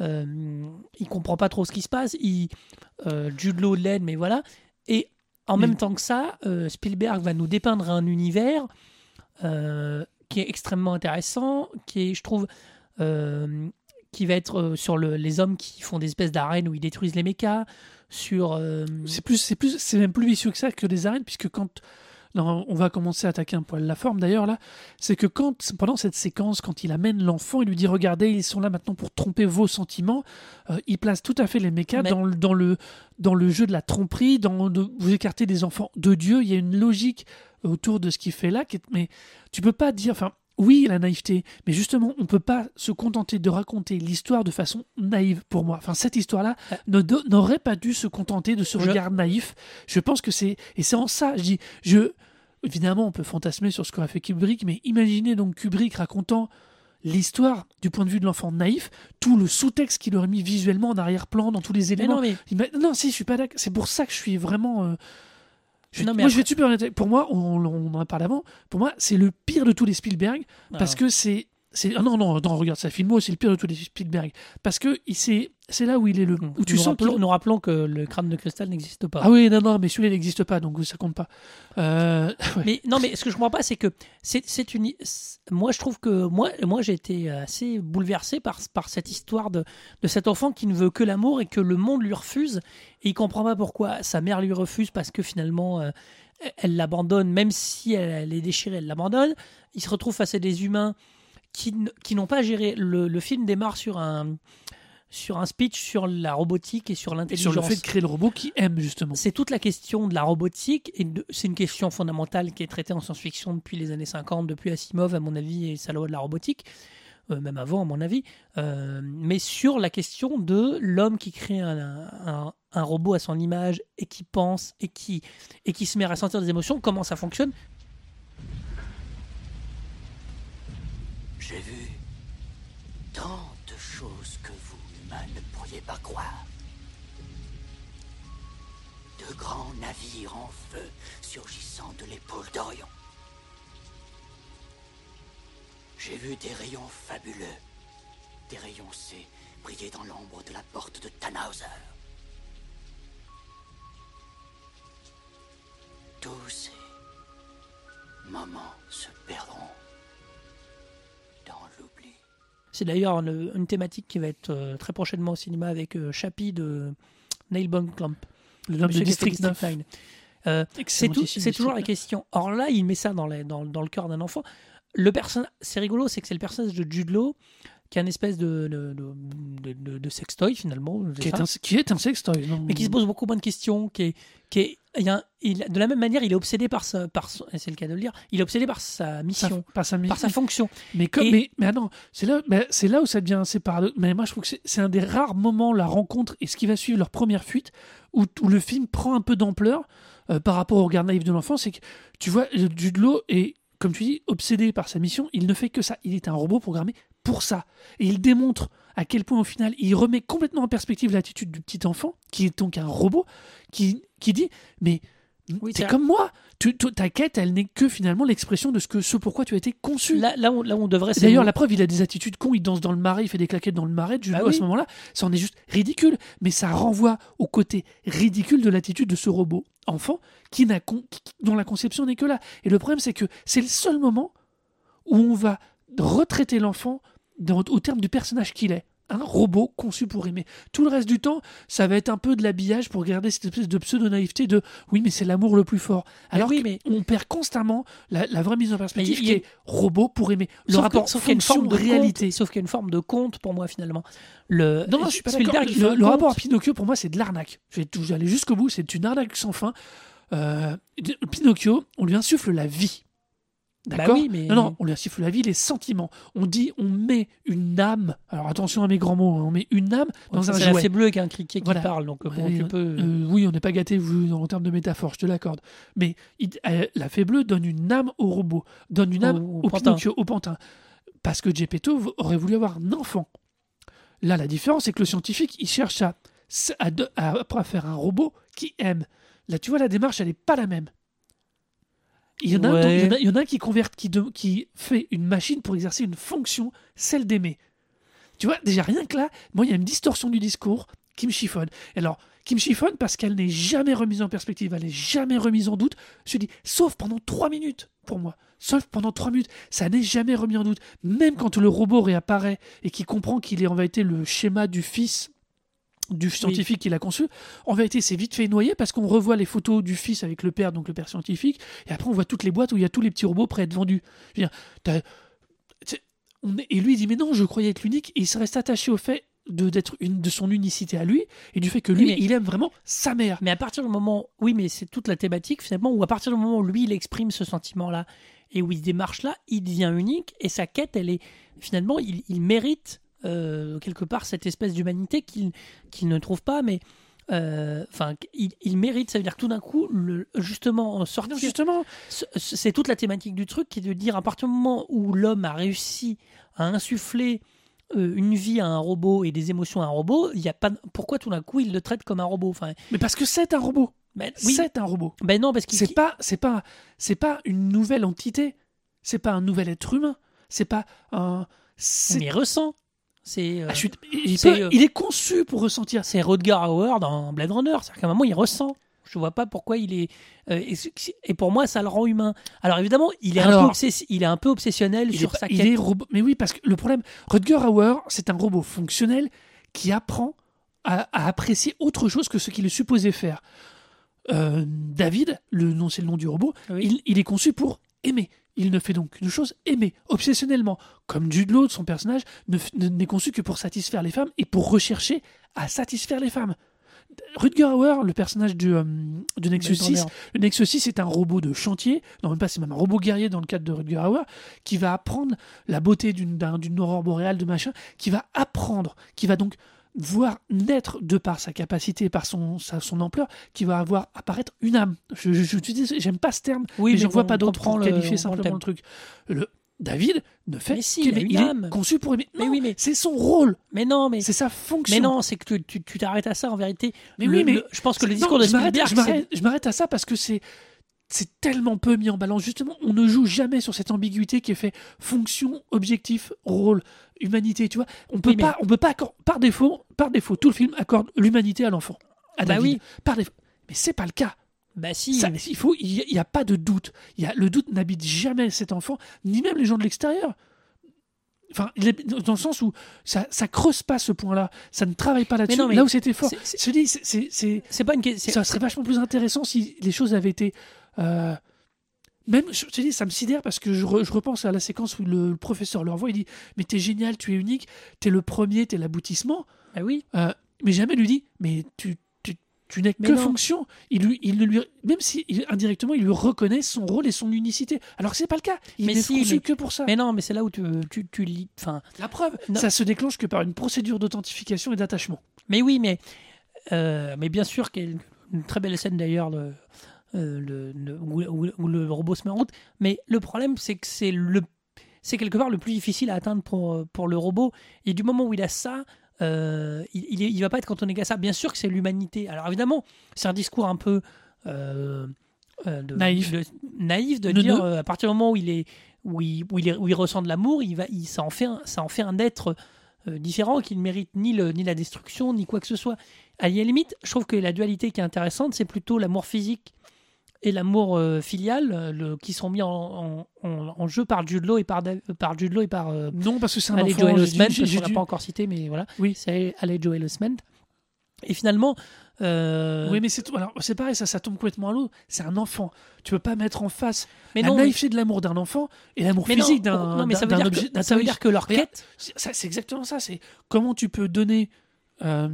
euh, il comprend pas trop ce qui se passe. Il, euh, Jude Law l'aide, mais voilà. Et en Mais- même temps que ça, euh, Spielberg va nous dépeindre un univers qui est extrêmement intéressant, qui est, je trouve, euh, qui va être euh, sur le- les hommes qui font des espèces d'arènes où ils détruisent les mechas, sur euh, C'est plus, c'est plus, c'est même plus vicieux que ça que les arènes, puisque quand non, on va commencer à attaquer un poil la forme d'ailleurs là, c'est que quand pendant cette séquence, quand il amène l'enfant, il lui dit regardez, ils sont là maintenant pour tromper vos sentiments. euh, il place tout à fait les Mais- dans, le, dans le dans le jeu de la tromperie, dans de, vous écartez des enfants de Dieu. Il y a une logique autour de ce qu'il fait là, mais tu peux pas dire, enfin. Oui, la naïveté, mais justement, on peut pas se contenter de raconter l'histoire de façon naïve pour moi. Enfin, cette histoire-là ne do- n'aurait pas dû se contenter de ce Je- regard naïf. Je pense que c'est et c'est en ça, je dis, je évidemment, on peut fantasmer sur ce qu'aurait fait Kubrick, mais imaginez donc Kubrick racontant l'histoire du point de vue de l'enfant naïf, tout le sous-texte qu'il aurait mis visuellement en arrière-plan dans tous les mais éléments. non, mais Il m'a- Non, si, je suis pas d'accord. C'est pour ça que je suis vraiment. euh, je- Non, mais moi, je vais super honnête. Pour moi, on, on en a parlé avant. Pour moi, c'est le pire de tous les Spielberg parce alors, que c'est. C'est ah non, non, non, regarde, sa filmo, c'est le pire de tous les Spielberg. Parce que il- c'est c'est là où il est le. Où tu nous, sens rappelons, nous rappelons que le crâne de cristal n'existe pas. Ah oui, non, non, mais celui-là, il n'existe pas, donc ça compte pas. Euh, ouais. Mais non, mais ce que je comprends pas, c'est que c'est c'est une. c'est- Moi, je trouve que moi, moi, j'ai été assez bouleversé par par cette histoire de de cet enfant qui ne veut que l'amour et que le monde lui refuse et il comprend pas pourquoi sa mère lui refuse parce que finalement. euh, elle l'abandonne, même si elle, elle est déchirée, elle l'abandonne. Il se retrouve face à des humains qui, n'ont pas géré. Le, le film démarre sur un, sur un speech sur la robotique et sur l'intelligence. sur le fait de créer le robot qui aime, justement. C'est toute la question de la robotique et c'est une question fondamentale qui est traitée en science-fiction depuis les années 50, depuis Asimov à mon avis et sa loi de la robotique, euh, même avant à mon avis, Euh, mais sur la question de l'homme qui crée un, un- un robot à son image et qui pense et qui, et qui se met à ressentir des émotions, comment ça fonctionne J'ai vu tant de choses que vous, humains, ne pourriez pas croire. De grands navires en feu surgissant de l'épaule d'Orion. J'ai vu des rayons fabuleux, des rayons C briller dans l'ombre de la porte de Tannhauser. Tous ces moments se perdront dans l'oubli. C'est d'ailleurs une, une thématique qui va être euh, très prochainement au cinéma avec euh, Chappie de Neil Blomkamp. Le homme de District 9. 9. Euh, c'est toujours la question. Or là, il met ça dans, les- dans, dans le cœur d'un enfant. Le c'est rigolo, c'est que c'est le personnage de Jude Law qui est un espèce de, de, de, de- sextoy finalement, Qui est, un, qui est un sextoy. non mais qui se pose beaucoup moins de questions, qui est, qui est, il a il- de la même manière, il est obsédé par sa, par c'est le cas de le dire, il est obsédé par sa Sa- mission, par sa, par sa fonction. Mais, comme, Et- mais, mais non, c'est là, c'est là où ça devient assez paradoxal. Mais moi, je trouve que c'est- un des rares moments, la rencontre et ce qui va suivre leur première fuite, où, où le film prend un peu d'ampleur euh, par rapport au regard naïf de l'enfant. C'est que tu vois, Jude Law est, comme tu dis, obsédé par sa mission. Il ne fait que ça. Il est un robot programmé pour ça. Et il démontre à quel point, au final, il remet complètement en perspective l'attitude du petit enfant, qui est donc un robot, qui, qui dit Mais Oui, t'es c'est- comme moi. Tu, ta quête, elle n'est que finalement l'expression de ce, que, ce pourquoi tu as été conçu. Là, là, on devrait. D'ailleurs, le- la preuve, il a des attitudes cons, il danse dans le marais, il fait des claquettes dans le marais, Jude Ah Law, à ce moment-là, ça en est juste ridicule. Mais ça renvoie au côté ridicule de l'attitude de ce robot enfant qui n'a con- qui- dont la conception n'est que là. Et le problème, c'est que c'est le seul moment où on va retraiter l'enfant au terme du personnage qu'il est. Un robot conçu pour aimer. Tout le reste du temps, ça va être un peu de l'habillage pour garder cette espèce de pseudo-naïveté de oui, mais c'est l'amour le plus fort. Alors oui, oui, mais- on perd constamment la, la vraie mise en perspective qui est robot pour aimer. Le sauf que- rapport sauf qu'il y a une forme de réalité. Sauf qu'il y a une forme de conte pour moi finalement. Le, Non, non, je suis pas Spielberg, d'accord. il fait un Le, rapport à Pinocchio, pour moi, c'est de l'arnaque. Je vais j'allais jusqu'au bout, c'est une arnaque sans fin. Euh, Pinocchio, on lui insuffle la vie. Bah D'accord oui, mais- Non, non, on lui insuffle la vie, les sentiments. On dit, on met une âme. Alors attention à mes grands mots, hein, on met une âme dans un c'est la jouet. fée bleue qui a un criquet qui Voilà. parle, donc bon, Ouais, tu peux. euh, oui, on n'est pas gâté en termes de métaphore, je te l'accorde. Mais il- euh, la fée bleue donne une âme au robot, donne une âme au au, pantin. Pinocchio, au pantin. Parce que Geppetto aurait voulu avoir un enfant. Là, la différence, c'est que le scientifique, il cherche à, à, de- à- à faire un robot qui aime. Là, tu vois, la démarche, elle n'est pas la même. Il y en a, un, Ouais. il y en a, il y en a un qui converte, qui, de- qui fait une machine pour exercer une fonction, celle d'aimer. Tu vois, déjà rien que là, moi, il y a une distorsion du discours qui me chiffonne. Alors, qui me chiffonne parce qu'elle n'est jamais remise en perspective, elle n'est jamais remise en doute. Je dis, sauf pendant trois minutes, pour moi. Sauf pendant trois minutes, ça n'est jamais remis en doute. Même quand le robot réapparaît et qu'il comprend qu'il est en vérité le schéma du fils du scientifique qu'il a conçu, en vérité, c'est vite fait noyer parce qu'on revoit les photos du fils avec le père, donc le père scientifique, et après on voit toutes les boîtes où il y a tous les petits robots prêts à être vendus. Je veux dire, t'as- c'est- on est- et lui il dit mais non, je croyais être l'unique, et il se reste attaché au fait de d'être une de son unicité à lui et du fait que lui Oui, mais- il aime vraiment sa mère. Mais à partir du moment, oui, mais c'est toute la thématique finalement, où à partir du moment où lui il exprime ce sentiment-là et où il démarche là, il devient unique et sa quête, elle est finalement, il, il mérite euh, quelque part cette espèce d'humanité qu'il qu'il ne trouve pas, mais euh, enfin, il, il mérite. Ça veut dire que tout d'un coup, le, justement, Non, sortir, justement, c'est toute la thématique du truc qui est de dire à partir du moment où l'homme a réussi à insuffler euh, une vie à un robot et des émotions à un robot, il y a pas pourquoi tout d'un coup il le traite comme un robot? Enfin, mais parce que c'est un robot. ben, oui, C'est un robot. ben non parce qu'il C'est pas, c'est pas, c'est pas une nouvelle entité. C'est pas un nouvel être humain. C'est pas un. c'est- mais il ressent. C'est euh, Ah, je suis- il, c'est, peut- euh, il est conçu pour ressentir. c'est Rodger Hauer dans Blade Runner. C'est-à-dire qu'à un moment, il ressent. Je vois pas pourquoi il est. euh, et, pour moi, ça le rend humain. Alors évidemment, il est, un, peu, obsessi- il est un peu obsessionnel Il sur pas- sa il quête. est robot. Mais oui, parce que le problème, Rutger Hauer, c'est un robot fonctionnel qui apprend à, à apprécier autre chose que ce qu'il est supposé faire. David, le nom c'est le nom du robot, Oui. il, il est conçu pour aimer. Il ne fait donc qu'une chose, aimer, obsessionnellement. Comme Jude Law, son personnage, n'est conçu que pour satisfaire les femmes et pour rechercher à satisfaire les femmes. Rutger Hauer, le personnage de, euh, Nexus Blade 6, Runner. le Nexus 6 est un robot de chantier, non même pas, c'est même un robot guerrier dans le cadre de Rutger Hauer, qui va apprendre la beauté d'une d'un- d'une aurore boréale, de machin, qui va apprendre, qui va donc voir naître de par sa capacité, par son, sa- son ampleur, qui va avoir apparaître une âme. Je, je, je te dis, j'aime pas ce terme, Oui, mais j'en bon, vois pas comprend pour le- qualifier simplement le truc. Le, David ne fait Mais si, il il est âme. conçu pour aimer. Mais oui, mais- c'est son rôle, Mais non, mais c'est sa fonction. mais non, c'est que tu- tu tu t'arrêtes à ça en vérité. Mais Le- oui, mais je pense que le Non, discours de je Spielberg, je je m'arrête à ça parce que c'est c'est tellement peu mis en balance. Justement, on ne joue jamais sur cette ambiguïté qui est fait fonction, objectif, rôle, humanité. Tu vois, on peut Oui, mais- pas, on peut pas par défaut, par défaut, tout le film accorde l'humanité à l'enfant, à Bah David, oui. par défaut. Mais c'est pas le cas. Bah si. Ça, il faut, il n'y a, pas de doute. Il y a, le doute n'habite jamais cet enfant, ni même les gens de l'extérieur. Enfin, dans le sens où ça, ça creuse pas ce point-là, ça ne travaille pas là-dessus. Là où c'était fort, c'est- c'est- c'est- c'est c'est- c'est pas une question. ça serait vachement plus intéressant si les choses avaient été. Euh, même, je te dis, ça me sidère parce que je, re- je repense à la séquence où le, le professeur leur voit, il dit Mais t'es génial, tu es unique, t'es le premier, t'es l'aboutissement. Bah oui. Euh, mais jamais lui dit Mais tu, tu, tu n'es que non. fonction. Il, lui, il ne lui, même si il- indirectement, il lui reconnaît son rôle et son unicité. Alors que c'est pas le cas. Il Mais n'est si, conçu mais- que pour ça. Mais non, mais c'est là où tu tu, tu lis. Enfin, La preuve, Non. ça se déclenche que par une procédure d'authentification et d'attachement. Mais oui, mais, euh, mais bien sûr qu'il y a une, très belle scène d'ailleurs le, euh, le, le- où, le robot se met en route. Mais le problème, c'est que c'est le c'est quelque part le plus difficile à atteindre pour, pour le robot. Et du moment où il a ça, euh, il, il, va pas être cantonné qu'à ça. Bien sûr que c'est l'humanité. Alors évidemment, c'est un discours un peu euh, de- Naïf. de, naïf de dire à partir du moment où il est où il, où il, est- où il ressent de l'amour, il va, il, ça en fait un, ça en fait un être différent qui ne mérite ni, le, ni la destruction, ni quoi que ce soit. À la limite, je trouve que la dualité qui est intéressante, c'est plutôt l'amour physique et l'amour euh, filial euh, le- qui sont mis en, en- en- en jeu par Jude Law et par, par Jude Law et par euh, Non, parce que c'est un Alex enfant. Joel Osment, l'a dû- pas encore cité, mais voilà. Oui. C'est Alex Joel Osment. Et finalement, euh, Oui, mais c'est tout- alors, c'est pareil, ça, ça tombe complètement à l'eau. C'est un enfant. Tu peux pas mettre en face mais la non, mais- naïveté de l'amour d'un enfant et l'amour physique d'un non, mais ça veut dire objet. que, ça veut dire que leur quête, C'est exactement ça. C'est comment tu peux donner. euh,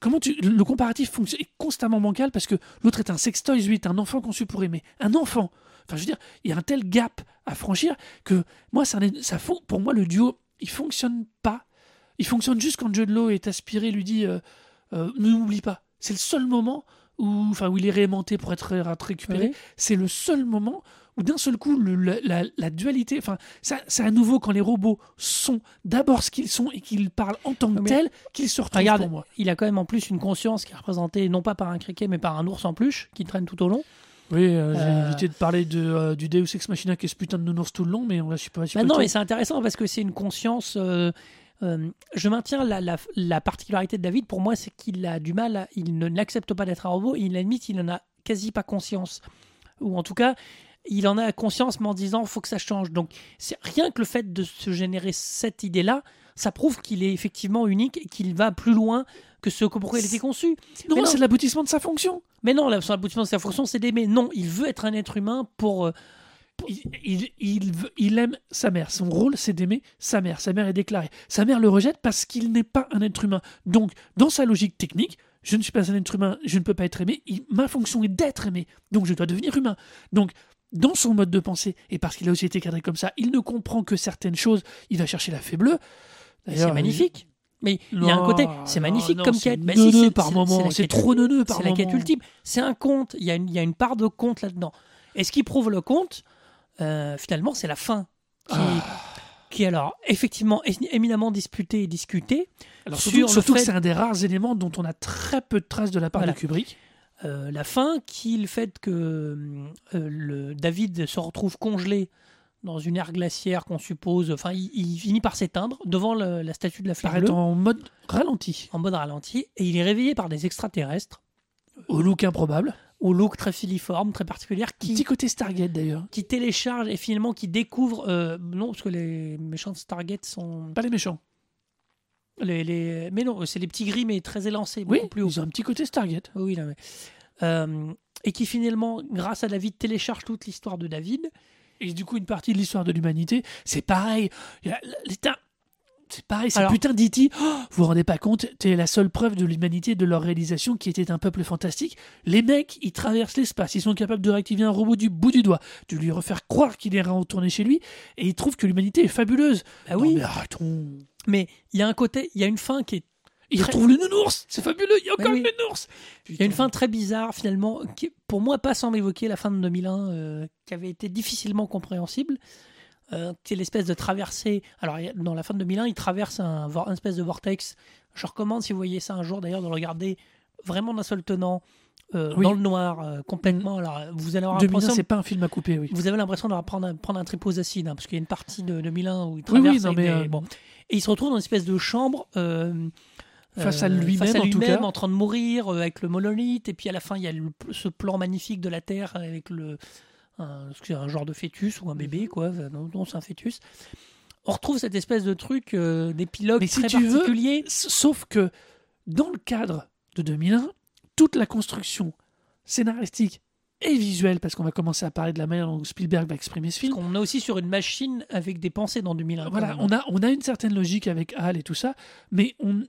comment tu le comparatif fonctionne est constamment bancal parce que l'autre est un sextoy, lui est un enfant conçu pour aimer. Un enfant. Enfin, je veux dire, il y a un tel gap à franchir que moi, ça, ça pour moi, le duo, il fonctionne pas. Il fonctionne juste quand Law est aspiré, lui dit euh, euh, ne n'oublie pas. C'est le seul moment où, enfin, où il est réaimanté pour être ré- récupéré. Oui. C'est le seul moment où d'un seul coup, le- la, la- la dualité, enfin, c'est à nouveau quand les robots sont d'abord ce qu'ils sont et qu'ils parlent en tant que tels qu'ils se retrouvent Regarde, pour moi. il a quand même en plus une conscience qui est représentée non pas par un criquet mais par un ours en peluche qui traîne tout au long. Oui, euh, j'ai Euh. évité de parler de, euh, du Deus Ex Machina qui est ce putain de nounours tout le long, mais on va, je sais pas. Bah non, mais c'est intéressant parce que c'est une conscience. euh, je maintiens la, la- la particularité de David. Pour moi, c'est qu'il a du mal. à- il ne n'accepte pas d'être un robot. Et il admit il en a quasi pas conscience. Ou en tout cas, il en a conscience, mais en disant faut que ça change. Donc, c'est rien que le fait de se générer cette idée-là, ça prouve qu'il est effectivement unique et qu'il va plus loin que ce pourquoi il était conçu. non, c'est l'aboutissement de sa fonction. Mais non, la- son aboutissement de sa fonction, c'est d'aimer. Non, il veut être un être humain pour. euh, Il, il, il veut- il aime sa mère. Son rôle, c'est d'aimer sa mère. Sa mère est déclarée. Sa mère le rejette parce qu'il n'est pas un être humain. Donc, dans sa logique technique, je ne suis pas un être humain, je ne peux pas être aimé. Ma fonction est d'être aimé. Donc, je dois devenir humain. Donc, dans son mode de pensée, et parce qu'il a aussi été cadré comme ça, il ne comprend que certaines choses. Il va chercher la fée bleue. Et D'ailleurs, c'est magnifique. Mais il y a un côté, c'est non, magnifique non, comme c'est quête. Bah si, c'est- par c'est- moment, c'est trop neuneux par C'est la quête moment. ultime. C'est un conte. Il y, a une, il y a une part de conte là-dedans. Et ce qui prouve le conte, euh, finalement, c'est la fin. Qui, Ah. qui est alors effectivement éminemment disputée et discutée. Alors, sur surtout, que c'est un des rares éléments dont on a très peu de traces de la part Voilà. de Kubrick. Euh, la fin, qui le fait que euh, le, David se retrouve congelé dans une ère glaciaire qu'on suppose. Enfin, il, il finit par s'éteindre devant le- la statue de la fleur Paraît bleue, en mode ralenti. en mode ralenti, et il est réveillé par des extraterrestres Au look improbable. au look très filiforme, très particulier, qui, Petit côté Stargate d'ailleurs. qui télécharge et finalement qui découvre. euh, non, parce que les méchants de Stargate sont. Pas les méchants. Les, les- mais non, c'est les petits gris, mais très élancés, Oui, plus haut. ils ont un petit côté Stargate. Oui, là, ouais. Euh, et qui finalement, grâce à David, télécharge toute l'histoire de David. Et du coup, une partie de l'histoire de l'humanité, c'est pareil. L'État- C'est pareil, c'est putain d'E.T. Oh, vous vous rendez pas compte, t'es la seule preuve de l'humanité, de leur réalisation qui était un peuple fantastique. Les mecs, ils traversent l'espace, ils sont capables de réactiver un robot du bout du doigt, de lui refaire croire qu'il est retourné chez lui, et ils trouvent que l'humanité est fabuleuse. Ah Non, oui, mais arrêtons. mais il y a un côté, il y a une fin qui est. Ils Très- retrouvent le nounours, c'est fabuleux, il y a encore oui. le nounours. Il y a une fin très bizarre finalement, qui, pour moi, pas sans m'évoquer la fin de 2001, euh, qui avait été difficilement compréhensible. Euh, qui est l'espèce de traversée. Alors, dans la fin de 2001, il traverse un, un espèce de vortex. Je recommande, si vous voyez ça un jour, d'ailleurs, de le regarder vraiment d'un seul tenant, euh, Oui. dans le noir, euh, complètement. Alors, vous allez avoir 2001, l'impression c'est pas un film à couper, oui. Vous avez l'impression de prendre un, prendre un tripozacide, hein, parce qu'il y a une partie de 2001 où il traverse. oui, non, avec mais, des- euh, bon. Et il se retrouve dans une espèce de chambre. euh, Face à euh, lui-même, face à en tout lui-même, cas. en train de mourir, euh, avec le monolithe. Et puis à la fin, il y a le- ce plan magnifique de la Terre avec le, un, genre de fœtus ou un bébé, quoi. Non, non, c'est un fœtus. On retrouve cette espèce de truc euh, d'épilogue si très tu veux, particulier. S- Sauf que dans le cadre de 2001, toute la construction scénaristique et visuelle, parce qu'on va commencer à parler de la manière dont Spielberg va exprimer ce film, On est aussi sur une machine avec des pensées dans 2001. quand voilà, même. on a, on a une certaine logique avec Hal et tout ça, mais on,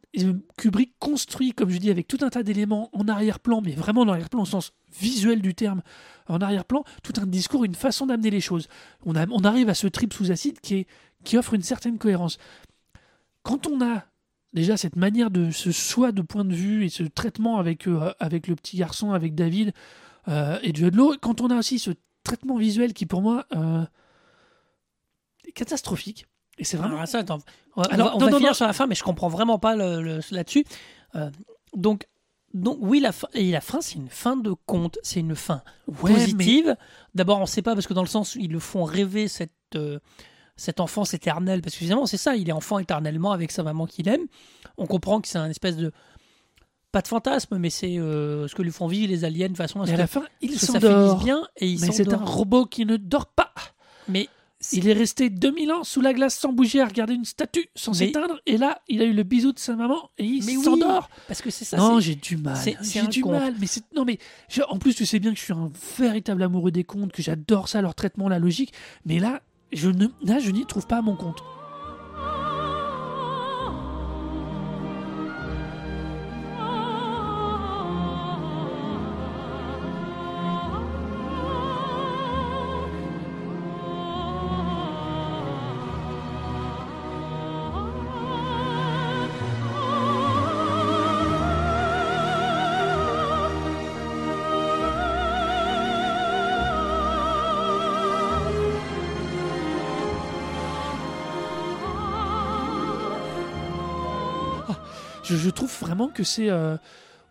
Kubrick construit, comme je dis, avec tout un tas d'éléments en arrière-plan, mais vraiment en arrière-plan au sens visuel du terme, en arrière-plan, tout un discours, une façon d'amener les choses. On, a- on arrive à ce trip sous acide qui, est, qui offre une certaine cohérence. Quand on a déjà cette manière de ce choix de point de vue et ce traitement avec, euh, avec le petit garçon, avec David euh, et Jude Law, quand on a aussi ce traitement visuel qui pour moi euh, est catastrophique, et c'est vraiment Alors, ça, attends. On va, Alors, on va- on non, va non, finir non. sur la fin, mais je comprends vraiment pas le- le- là-dessus. Euh, donc, donc, oui, la fin, et la fin, c'est une fin de conte, c'est une fin Ouais, positive. D'abord, on ne sait pas parce que dans le sens où ils le font rêver cette euh, cette enfance éternelle, parce que finalement, c'est ça, il est enfant éternellement avec sa maman qu'il aime. On comprend que c'est un espèce de pas de fantasme, mais c'est euh, ce que lui font vivre les aliens de façon à ce Et à que, la fin, il s'endort. bien et il Mais c'est un robot qui ne dort pas. Mais Il est resté 2000 ans sous la glace sans bouger à regarder une statue sans s'éteindre. Et là, il a eu le bisou de sa maman et il oui, s'endort. parce que c'est ça. Non, j'ai du mal. J'ai du conte. mal. Mais non, mais je- en plus, tu sais bien que je suis un véritable amoureux des contes, que j'adore ça, leur traitement, la logique. Mais là, je ne, là, je n'y trouve pas mon compte. Je, je trouve vraiment que c'est. euh,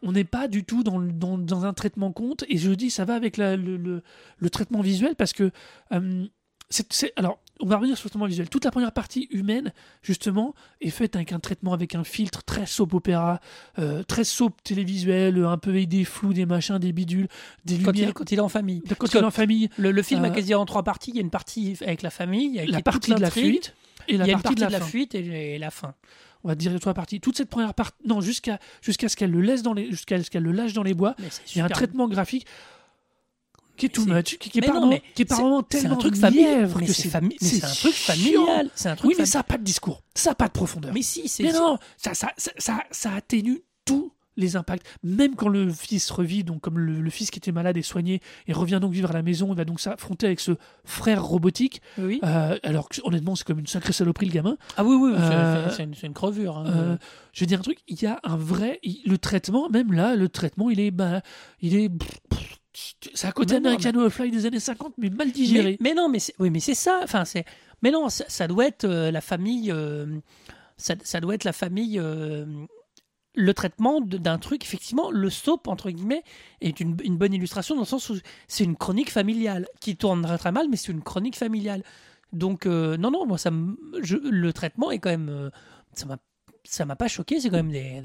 on n'est pas du tout dans, dans, dans un traitement compte. Et je dis, ça va avec la- le, le- le traitement visuel parce que. euh, alors, on va revenir sur le traitement visuel. Toute la première partie humaine, justement, est faite avec un traitement, avec un filtre très soap opéra, euh, très soap télévisuel, un peu avec des flous, des machins, des bidules, des Quand il, lumières. est- quand il est en famille. Quand Parce il est en famille, le, le film Euh, a quasiment en trois parties. Il y a une partie avec la famille, avec la toute partie de la fuite et Il la y a partie de la, fuite et la fin. On va dire trois parties. Toute cette première partie, non, jusqu'à jusqu'à ce qu'elle le laisse dans les, jusqu'à ce qu'elle le lâche dans les bois. Il y a un traitement graphique qui est too c'est- much, qui, qui est par mais qui est par tellement un truc Mais que c'est fami- c'est un truc familial. C'est un truc Oui, mais ça n'a pas de discours, ça n'a pas de profondeur. Mais si, c'est. Mais non, ça, ça, ça, ça, atténue tous les impacts. Même quand le fils revit, donc comme le, le fils qui était malade est soigné et revient donc vivre à la maison, il va donc s'affronter avec ce frère robotique. Oui. euh, alors que honnêtement, c'est comme une sacrée saloperie le gamin. Ah oui, oui, c'est- euh, c'est une, crevure. hein. Euh, je vais dire un truc, il y a un vrai, il- le traitement, même là, le traitement, il est, bah, il est, c'est à côté non, American Horror Fly des années 50, mais mal digéré. Mais, mais non, mais oui, mais c'est ça. Enfin, c'est. Mais non, ça, ça doit être euh, la famille. euh, ça, ça doit être la famille. Le traitement d'un truc, effectivement, le soap, entre guillemets, est une, une bonne illustration dans le sens où c'est une chronique familiale qui tourne très mal, mais c'est une chronique familiale. Donc, euh, non, non, moi, ça je- le traitement est quand même. euh, ça m'a ça m'a pas choqué, c'est quand même des.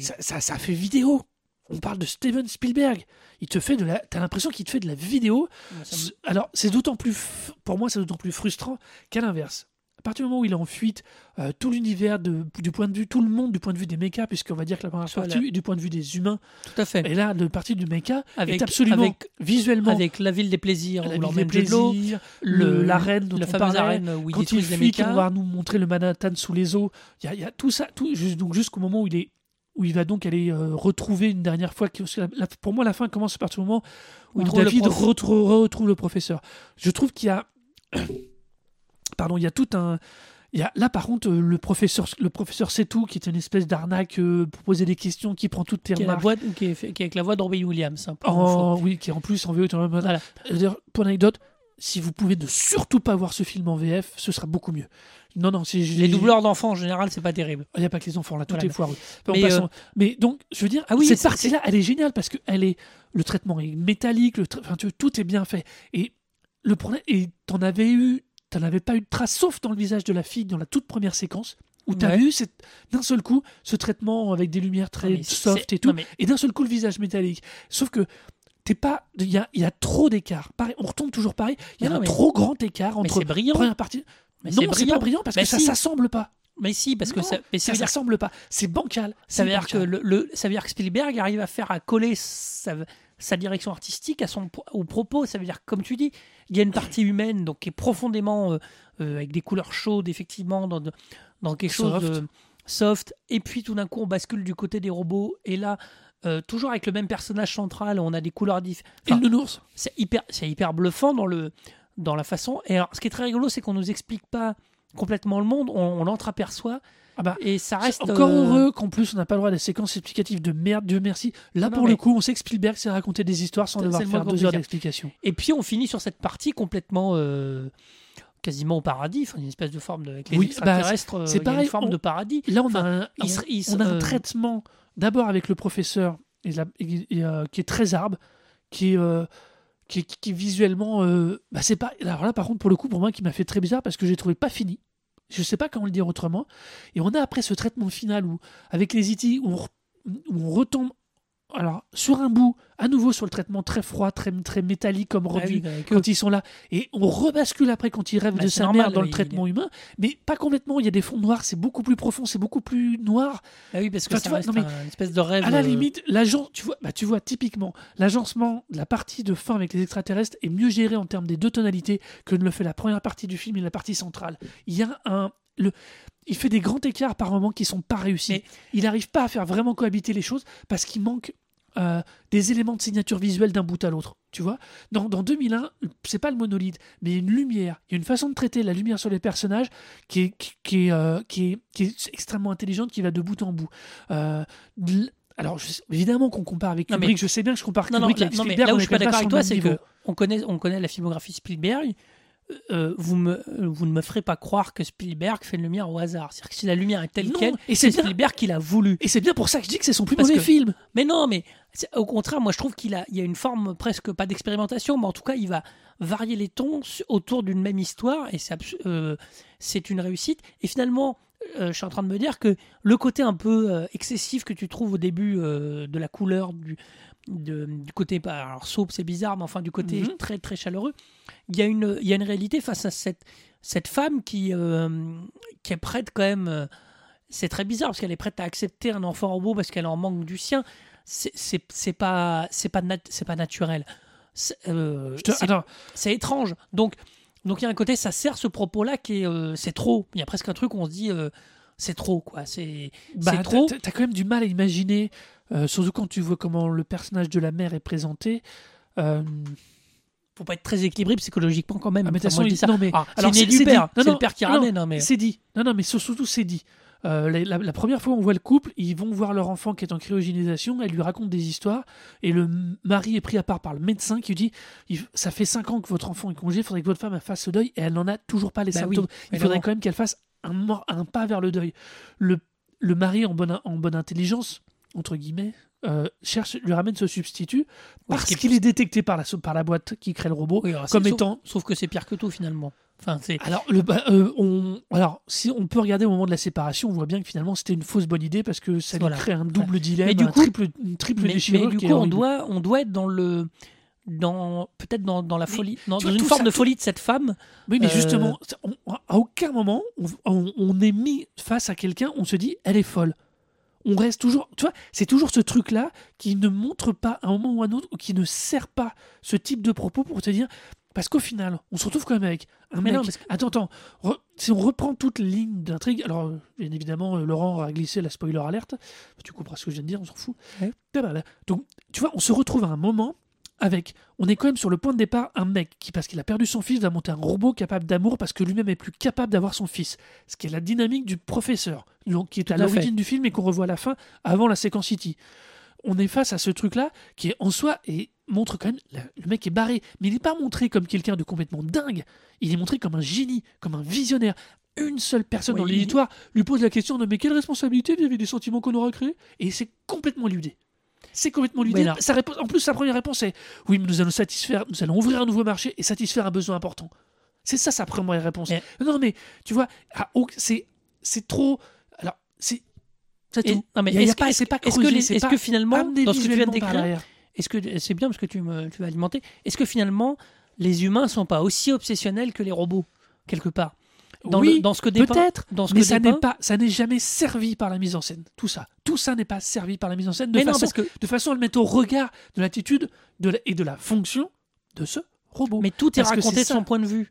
ça, ça, ça fait vidéo. On parle de Steven Spielberg. Il te fait de la, t'as l'impression qu'il te fait de la vidéo. me- Alors, c'est d'autant plus, pour moi, c'est d'autant plus frustrant qu'à l'inverse. À partir du moment où il est en fuite, euh, tout l'univers du point de vue, tout le monde du point de vue des mechas, puisqu'on va dire que la première partie est du point de vue des humains, tout à fait. et là, le partie du mecha Avec- est absolument avec- visuellement Avec la ville des plaisirs, la où ville des plaisirs, le- l'arène dont la on fameuse parlait, arène où ils quand il les mechas. va nous montrer le Manhattan sous les eaux. Il y a, il y a tout ça, tout, donc jusqu'au moment où il est où il va donc aller euh, retrouver une dernière fois. pour moi, la fin commence à partir du moment où Où il trouve le David retrouve le professeur. Je trouve qu'il y a, pardon, il y a tout un. Il y a, là, par contre, le professeur, le professeur Setou, qui est une espèce d'arnaque euh, pour poser des questions, qui prend toutes tes qui est, la remarques. voix, qui, est, fait- qui est avec la voix Robin Williams. hein. En- oui, qui est en plus en VO. Voilà. D'ailleurs, pour anecdote, si vous pouvez ne surtout pas voir ce film en VF, ce sera beaucoup mieux. Non, non, c'est Les doubleurs d'enfants, en général, c'est pas terrible. Il n'y a pas que les enfants, là, tout Voilà, est foireux. Mais, euh, mais donc, je veux dire, Ah oui, cette c'est- partie-là, elle est géniale parce que elle est, le traitement est métallique, le tra- enfin, tu tout est bien fait. Et le problème, et t'en avais eu, t'en avais pas eu de trace, sauf dans le visage de la fille dans la toute première séquence, où tu as Ouais. vu cette- d'un seul coup ce traitement avec des lumières très soft et tout, mais- et d'un seul coup le visage métallique. Sauf que t'es pas, il y a, y a trop d'écart. On retombe toujours pareil. Il y a non, un mais- trop grand écart entre brillant. première partie. Mais non, c'est pas brillant parce que ça s'assemble pas. Mais si, parce que ça, mais ça s'assemble pas. C'est bancal. ça veut dire que le, le- ça veut dire que Spielberg arrive à faire à coller sa, sa direction artistique à son au propos. Ça veut dire que, comme tu dis, il y a une partie humaine donc qui est profondément euh, euh, avec des couleurs chaudes effectivement dans dans quelque chose Soft. de soft. Et puis tout d'un coup on bascule du côté des robots et là. euh, toujours avec le même personnage central, on a des couleurs différentes. Et le nounours. c'est hyper, c'est hyper bluffant dans, le, dans la façon. Et alors, ce qui est très rigolo, c'est qu'on nous explique pas complètement le monde, on, on l'entreaperçoit. Ah bah, et ça reste. encore euh, heureux qu'en plus on n'a pas le droit à des séquences explicatives de merde, Dieu merci. Là Non, pour mais- le coup, on sait que Spielberg sait raconter des histoires sans devoir faire deux heures d'explication. Et puis on finit sur cette partie complètement. euh, quasiment au paradis, enfin, une espèce de forme de. Avec les Oui, bah, extraterrestres, euh, c'est a pareil, une forme on- de paradis. Là on a Enfin, un, il il on a un euh, traitement d'abord avec le professeur et la- et- et, euh, qui est très arbre, qui est, euh, qui, qui est visuellement. euh, bah, c'est pas. Alors là par contre pour le coup pour moi qui m'a fait très bizarre parce que j'ai trouvé pas fini. Je sais pas comment le dire autrement. Et on a après ce traitement final où avec les IT où où on retombe alors sur un bout à nouveau sur le traitement très froid, très, très métallique comme Ah revu oui, quand ils sont là. Et on rebascule après quand ils rêvent Bah, de sa normal, mère dans le traitement humain, mais pas complètement. Il y a des fonds noirs, c'est beaucoup plus profond, c'est beaucoup plus noir. Ah oui, parce que Enfin, tu ça vois, non, mais un- une espèce de rêve. À la euh, limite, l'agent, tu vois, bah, tu vois typiquement, l'agencement de la partie de fin avec les extraterrestres est mieux géré en termes des deux tonalités que ne le fait la première partie du film et la partie centrale. Il y a un, le, il fait des grands écarts par moments qui sont pas réussis. Mais- il n'arrive pas à faire vraiment cohabiter les choses parce qu'il manque euh, des éléments de signature visuelle d'un bout à l'autre. Tu vois, dans, dans 2001, c'est pas le monolithe, mais il y a une lumière, il y a une façon de traiter la lumière sur les personnages qui est, qui, qui est, euh, qui est, qui est extrêmement intelligente, qui va de bout en bout. Euh, alors, je évidemment qu'on compare avec Non, mais- Kubrick, je sais bien que je compare Non, non, Kubrick là, avec non, mais Spielberg, là où je suis pas d'accord avec toi, c'est que on connaît, on connaît la filmographie Spielberg. Euh, vous, me, vous ne me ferez pas croire que Spielberg fait une lumière au hasard. C'est-à-dire que si la lumière est telle quelle, et c'est Spielberg qui l'a voulu. Et c'est bien pour ça que je dis que c'est son plus Parce mauvais que- film. Mais non, mais au contraire, moi je trouve qu'il a, il y a une forme presque pas d'expérimentation, mais en tout cas il va varier les tons autour d'une même histoire et c'est euh, une réussite. Et finalement, euh, je suis en train de me dire que le côté un peu euh, excessif que tu trouves au début euh, de la couleur du, de- du côté, alors soap c'est bizarre, mais enfin du côté Mhm. très très chaleureux, il y a une, il y a une réalité face à cette, cette femme qui, euh, qui est prête quand même. euh, c'est très bizarre parce qu'elle est prête à accepter un enfant robot parce qu'elle en manque du sien. C'est pas c'est pas nat- c'est pas naturel. C'est euh, c'est- étrange. Donc donc il y a un côté ça sert ce propos là qui est c'est trop. Il y a presque un truc où on se dit c'est trop quoi. C'est bah, trop. T'as quand même du mal à imaginer, euh, surtout quand tu vois comment le personnage de la mère est présenté. Euh, Faut pas être très équilibré psychologiquement quand même. Ah, mais Enfin, façon, ça. non, mais- Ah, alors, c'est du père. C'est le père qui non, ramène. hein, mais C'est dit. Non, non, mais sur- surtout c'est dit. Euh, la, la- la première fois on voit le couple, ils vont voir leur enfant qui est en cryogénisation, elle lui raconte des histoires, et le mari est pris à part par le médecin qui lui dit il- Ça fait 5 ans que votre enfant est congé, il faudrait que votre femme fasse ce deuil, et elle n'en a toujours pas les Bah oui, symptômes. il faudrait quand même qu'elle fasse un, pas vers le deuil. Le, le mari, en bonne, en bonne intelligence, entre guillemets, euh, cherche, lui ramène ce substitut parce est- qu'il est détecté par la, par la boîte qui crée le robot Oui, alors, comme étant Sauf, que c'est pire que tout finalement. Enfin, alors, le, bah, euh, on, alors, si on peut regarder au moment de la séparation, on voit bien que finalement c'était une fausse bonne idée parce que ça lui crée un double dilemme, Mais du un coup- triple, une triple mais, déchirure. mais du coup, on doit, on doit être dans le, dans peut-être dans, dans la folie, dans, dans une forme ça- de folie de cette femme. Oui, mais euh, justement, on- à aucun moment on, on- on est mis face à quelqu'un, on se dit elle est folle. On reste toujours, tu vois, c'est toujours ce truc-là qui ne montre pas à un moment ou à un autre, ou qui ne sert pas ce type de propos pour te dire. Parce qu'au final, on se retrouve quand même avec un Mais mec. non, parce que- Attends, attends. re- si on reprend toute ligne d'intrigue, alors bien évidemment, euh, Laurent a glissé la spoiler alerte. Tu couperas ce que je viens de dire, on s'en fout. Ouais. Donc, tu vois, on se retrouve à un moment avec, on est quand même sur le point de départ, un mec qui, parce qu'il a perdu son fils, va monter un robot capable d'amour parce que lui-même est plus capable d'avoir son fils. Ce qui est la dynamique du professeur, donc, qui est à Tout à l'origine du film et qu'on revoit à la fin, avant la séquence City. On est face à ce truc-là qui est en soi et montre quand même la- le mec est barré, mais il n'est pas montré comme quelqu'un de complètement dingue. Il est montré comme un génie, comme un visionnaire. Une seule personne Oui, dans l'éditoire lui pose la question de mais quelle responsabilité vis-à-vis des sentiments qu'on aura créés? Et c'est complètement ludé. C'est complètement. Sa réponse- en plus, sa première réponse est oui, mais nous allons satisfaire, nous allons ouvrir un nouveau marché et satisfaire un besoin important. C'est ça sa première réponse. Mais- Non, mais tu vois, c'est c'est trop. Alors, c'est c'est tout. non, mais est-ce que- pas- c'est pas Est-ce que, que finalement, dans ce que tu viens de décrire, est-ce que c'est bien parce que tu me, tu vas alimenter. Est-ce que finalement, les humains sont pas aussi obsessionnels que les robots quelque part? Dans, oui, le- dans ce que peut-être, dans ce mais que ça n'est pas, ça n'est jamais servi par la mise en scène. Tout ça, tout ça n'est pas servi par la mise en scène de Mais non, façon, parce que de façon à le mettre au regard de l'attitude de la- et de la fonction de ce robot. mais tout est Parce raconté de son point de vue.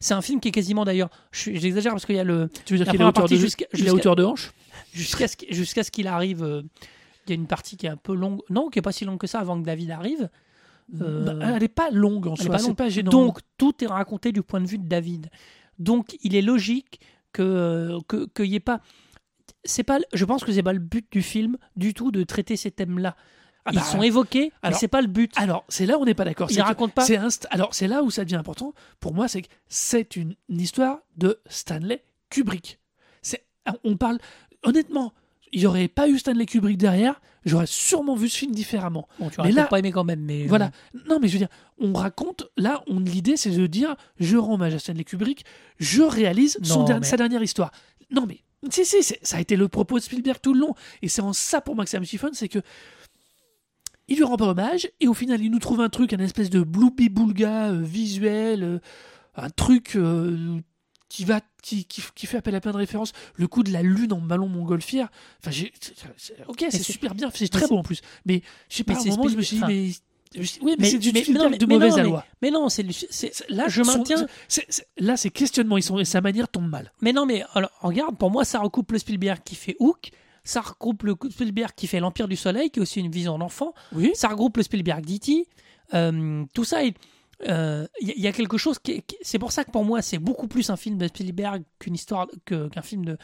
C'est un film qui est quasiment d'ailleurs. J'exagère parce qu'il y a le tu veux dire la qu'il est hauteur de, jusqu'à- hauteur de hanche jusqu'à ce qu'il- jusqu'à ce qu'il arrive. euh, Il y a une partie qui est un peu longue, non, qui est pas si longue que ça avant que David arrive. Euh, Bah, Elle n'est pas longue en soi, pas pas gênant. Donc tout est raconté du point de vue de David. Donc il est logique que que qu'il y ait pas. C'est pas. Je pense que c'est pas le but du film du tout de traiter ces thèmes-là. Ah Ils bah, sont évoqués, mais alors- c'est pas le but. Alors, c'est là où on n'est pas d'accord. Il que raconte pas. inst- Alors, c'est là où ça devient important. Pour moi, c'est que c'est une, une histoire de Stanley Kubrick. C'est, on parle. Honnêtement, il n'y aurait pas eu Stanley Kubrick derrière, j'aurais sûrement vu ce film différemment. Bon, tu mais là- pas aimé quand même, mais euh, Voilà. Non, mais je veux dire, on raconte. Là, on, l'idée, c'est de dire je rends hommage à Stanley Kubrick, je réalise son Non, der- mais- sa dernière histoire. Non, mais. Si, si, ça a été le propos de Spielberg tout le long. Et c'est en ça, pour moi, que ça me chiffonne, c'est que. Il lui rend pas hommage, et au final, il nous trouve un truc, un espèce de bloopy boulga euh, visuel, euh, un truc euh, qui va. Qui, qui, qui fait appel à plein de références. Le coup de la lune en ballon montgolfière. Enfin, j'ai. Ok, c'est super bien, c'est très beau en plus. Mais je sais pas, Mais à un c'est moment, je me suis dit, mais. Oui, mais, c'est du mais non, de mais mauvaise mais-. Mais non, c'est Là, je son- maintiens. là, ses questionnements, ils sont, et sa manière tombe mal. Mais non, mais alors, regarde, pour moi, ça recoupe le Spielberg qui fait Hook, ça regroupe le Spielberg qui fait L'Empire du Soleil, qui est aussi une vision d'enfant, Oui. ça regroupe le Spielberg d'E.T. Euh, tout ça, il euh, y, a quelque chose qui, est- qui- c'est pour ça que pour moi, c'est beaucoup plus un film de Spielberg qu'une histoire, qu'un film de.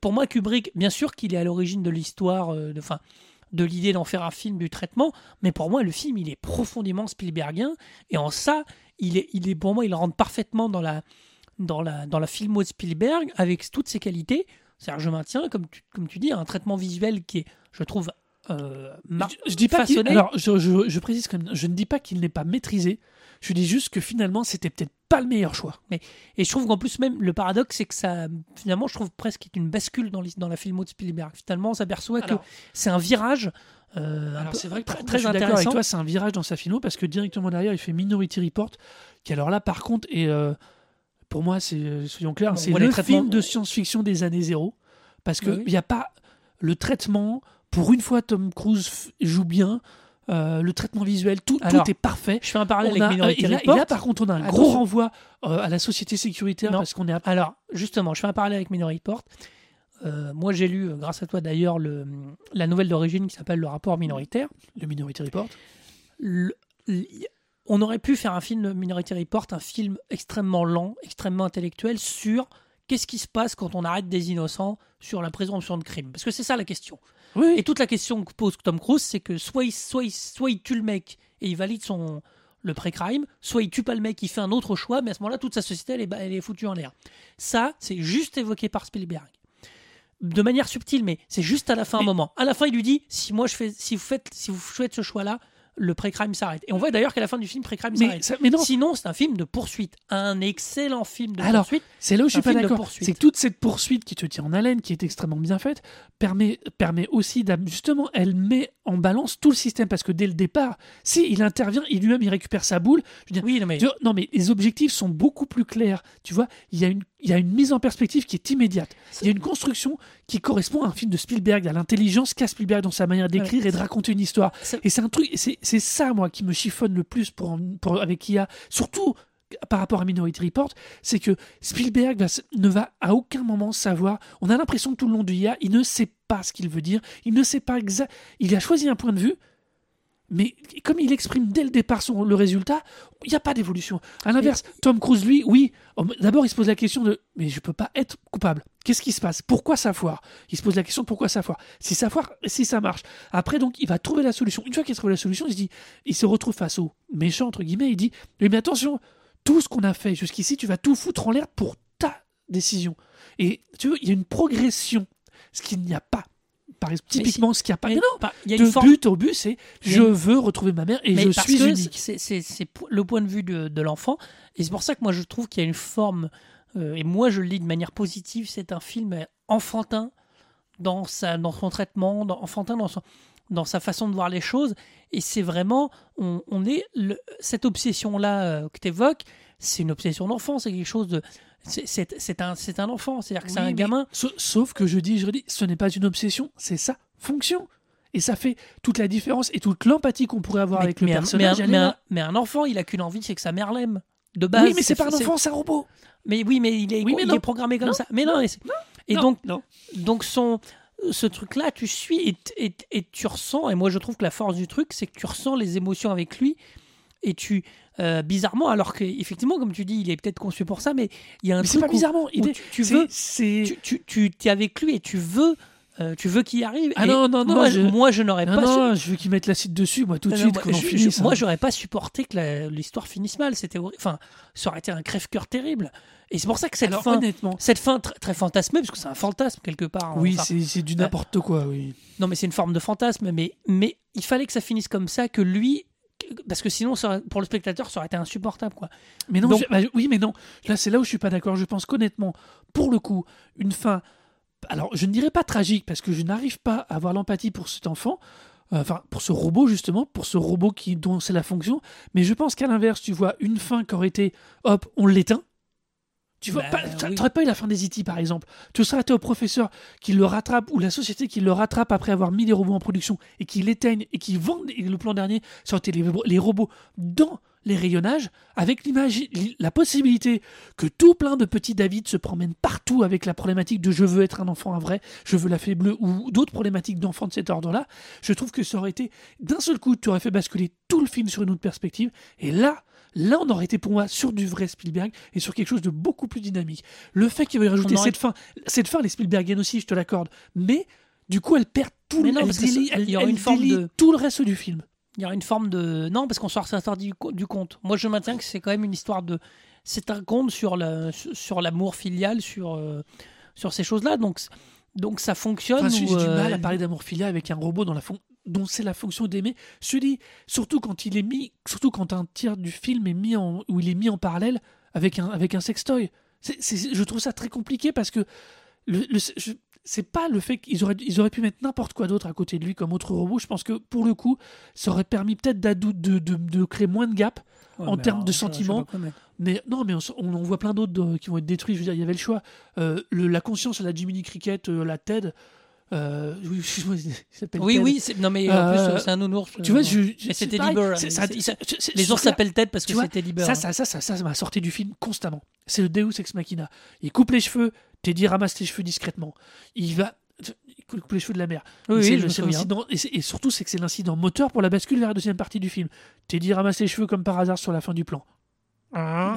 pour moi, Kubrick, bien sûr qu'il est à l'origine de l'histoire, euh, de, enfin, de l'idée d'en faire un film du traitement, mais pour moi, le film, il est profondément Spielbergien, et en ça, il est, il est pour moi, il rentre parfaitement dans la, dans la, dans la filmo de Spielberg, avec toutes ses qualités. C'est-à-dire, je maintiens, comme tu, comme tu dis, un traitement visuel qui est, je trouve, euh, Je, je dis pas qu'il- façonné. alors je, je- je précise quand même, je ne dis pas qu'il n'est pas maîtrisé. Je dis juste que finalement c'était peut-être pas le meilleur choix. Et je trouve qu'en plus, même, le paradoxe, c'est que ça, finalement, je trouve presque qu'il y a une bascule dans, la filmo de Spielberg. Finalement, on s'aperçoit que c'est un virage euh, Alors c'est vrai que très, d'accord avec intéressant. toi, c'est un virage dans sa filmo parce que directement derrière il fait Minority Report, qui alors là par contre est, euh, pour moi c'est, euh, soyons clairs, c'est le film de science-fiction des années zéro parce que Oui, oui. il n'y a pas le traitement. Pour une fois, Tom Cruise joue bien. euh, le traitement visuel, tout, Alors, tout est parfait. Je fais un parallèle On avec Minority et, là, et Report. là, par contre, on a un Attention. gros renvoi euh, à la société sécuritaire Non. parce qu'on est à- Alors, justement, je fais un parallèle avec Minority Report. Euh, moi, j'ai lu, grâce à toi d'ailleurs, le- la nouvelle d'origine qui s'appelle Le rapport minoritaire. le Minority Report. Le- on aurait pu faire un film Minority Report, un film extrêmement lent, extrêmement intellectuel sur qu'est-ce qui se passe quand on arrête des innocents sur la présomption de crime? Parce que c'est ça la question. Oui, Et toute la question que pose Tom Cruise, c'est que soit il, soit, il, soit il tue le mec et il valide son le pré-crime, soit il tue pas le mec, il fait un autre choix, mais à ce moment-là, toute sa société, elle est, elle est foutue en l'air. Ça, c'est juste évoqué par Spielberg. De manière subtile, mais c'est juste à la fin un moment. À la fin, il lui dit si moi je fais, si vous faites, si vous faites ce choix-là, le pré-crime s'arrête. Et on voit d'ailleurs qu'à la fin du film, pré-crime s'arrête. mais non, Sinon, c'est un film de poursuite, un excellent film de Alors, poursuite. C'est là où je suis pas d'accord. C'est que toute cette poursuite qui te tient en haleine, qui est extrêmement bien faite, permet, permet aussi justement, elle met en balance tout le système parce que dès le départ, si il intervient, il lui-même il récupère sa boule. Je veux dire, Oui, non, mais tu vois, non mais les objectifs sont beaucoup plus clairs. Tu vois, il y a une il y a une mise en perspective qui est immédiate. Il y a une construction qui correspond à un film de Spielberg, à l'intelligence qu'a Spielberg dans sa manière d'écrire et de raconter une histoire. Et c'est un truc, c'est ça moi qui me chiffonne le plus pour, pour avec IA, surtout par rapport à Minority Report, c'est que Spielberg va ne va à aucun moment savoir. On a l'impression que tout le long de IA, il ne sait pas ce qu'il veut dire, il ne sait pas exact. Il a choisi un point de vue, mais comme il exprime dès le départ son, le résultat, il n'y a pas d'évolution. À l'inverse, Tom Cruise, lui, oui, oh, d'abord il se pose la question de mais je peux pas être coupable. Qu'est-ce qui se passe? Pourquoi ça foire Il se pose la question pourquoi ça foire Si ça foire, si ça marche. Après donc, il va trouver la solution. Une fois qu'il a trouvé la solution, il se dit, il se retrouve face au méchant entre guillemets. Il dit mais attention, tout ce qu'on a fait jusqu'ici, tu vas tout foutre en l'air pour ta décision. Et tu vois, il y a une progression, ce qu'il n'y a pas. Par exemple, Mais typiquement, ce qu'il n'y a pas. mais non, pas- y a de une forme but au but, c'est je veux retrouver ma mère et Mais je parce suis que unique. c'est- le point de vue de, de l'enfant. Et c'est pour ça que moi je trouve qu'il y a une forme, euh, et moi je le lis de manière positive, c'est un film enfantin dans, sa, dans son traitement, dans, enfantin dans, son, dans sa façon de voir les choses. Et c'est vraiment, on, on est, le- cette obsession-là euh, que tu évoques, c'est une obsession d'enfant, c'est quelque chose de. C'est- un, un enfant, c'est-à-dire que c'est un gamin. sa- Sauf que je dis, je redis, ce n'est pas une obsession, c'est sa fonction. Et ça fait toute la différence et toute l'empathie qu'on pourrait avoir Mais- avec le mais un- personnage. mais un, mais un- là. mais un enfant, il a qu'une envie, c'est que sa mère l'aime. De base. oui, mais c'est pas un enfant, c'est un robot. Mais oui, mais il est, Oui, il est programmé comme Non, ça. Mais non, et, Non, donc, donc son, ce truc-là, tu suis et, et, et tu ressens. Et moi, je trouve que la force du truc, c'est que tu ressens les émotions avec lui. Et tu, euh, bizarrement, alors qu'effectivement, comme tu dis, il est peut-être conçu pour ça, mais il y a un Mais c'est truc pas où- bizarrement. il est- tu, veux, c'est tu, tu, tu es avec lui et tu veux, euh, tu veux qu'il y arrive. Ah non, non, non, Moi, je- moi, je n'aurais non, pas. su- non, je veux qu'ils mettent l'acide dessus, moi, tout de non, suite, moi, je- je- moi, hein. j'aurais pas supporté que l'histoire finisse mal. C'était enfin, ça aurait été un crève-cœur terrible. Et c'est pour ça que cette Alors, fin, honnêtement, cette fin très, très fantasmée, parce que c'est un fantasme quelque part. oui, enfin. c'est c'est du euh, n'importe quoi, oui. Non, mais c'est une forme de fantasme. Mais, mais il fallait que ça finisse comme ça, que lui, parce que sinon, ça aurait- pour le spectateur, ça aurait été insupportable, quoi. Mais non, Donc- je- bah, oui, mais non. Là, c'est là où je suis pas d'accord. Je pense qu'honnêtement, pour le coup, une fin. Alors, je ne dirais pas tragique parce que je n'arrive pas à avoir l'empathie pour cet enfant. euh, Enfin, pour ce robot justement, pour ce robot qui dont c'est la fonction. Mais je pense qu'à l'inverse, tu vois une fin qui aurait été, hop, on l'éteint. Tu vois, Bah, pas- oui. t'aurais pas eu la fin des E.T. par exemple. Tu serais été au professeur qui le rattrape ou la société qui le rattrape après avoir mis les robots en production et qui l'éteignent et qui vendent et le plan dernier sortait les, les robots dans les rayonnages avec la possibilité que tout plein de petits David se promènent partout avec la problématique de je veux être un enfant un vrai, je veux la fée bleue ou d'autres problématiques d'enfants de cet ordre-là. Je trouve que ça aurait été d'un seul coup, tu aurais fait basculer tout le film sur une autre perspective et là, Là, on aurait été pour moi sur du vrai Spielberg et sur quelque chose de beaucoup plus dynamique. Le fait qu'il veuille rajouter aurait- cette fin, cette fin, les Spielbergiennes aussi, je te l'accorde, mais du coup, elle perd tout, Mais le- non, elle parce que délie- ça- elle- il y aura elle une forme délie de- tout le reste du film. Il y a une forme de. Non, parce qu'on sort ça du, du conte. Moi, je maintiens que c'est quand même une histoire de. C'est un conte sur la sur l'amour filial, sur euh, sur ces choses-là. Donc donc ça fonctionne. Enfin, j'ai j'ai du euh, mal à parler d'amour filial avec un robot dans la fon- dont c'est la fonction d'aimer. Dis, surtout quand il est mis, surtout quand un tiers du film est mis en, où il est mis en parallèle avec un, avec un sextoy. Je trouve ça très compliqué parce que le, le- c'est pas le fait qu'ils auraient, ils auraient pu mettre n'importe quoi d'autre à côté de lui comme autre robot. Je pense que pour le coup, ça aurait permis peut-être de, de, de créer moins de gap. ouais, en termes de sentiments. Mais non, mais on, voit plein d'autres de- qui vont être détruits. Je veux dire, il y avait le choix. Euh, le- la conscience à la Jiminy Cricket, euh, la TED. Euh, oui, il Oui, Ted. oui. Non, mais en plus, euh, c'est un nounours. Tu vois, euh, je, je- c'était c'est- Les ours s'appellent tête parce que c'était Lieber. Ça, ça, ça, ça, ça, m'a sorti du film constamment. C'est le Deus Ex Machina. Il coupe les cheveux, Teddy ramasse tes cheveux discrètement. Il va. Il coupe les cheveux de la mère. Oui, oui, le- et, et surtout, c'est que c'est l'incident moteur pour la bascule vers la deuxième partie du film. Teddy ramasse les cheveux comme par hasard sur la fin du plan.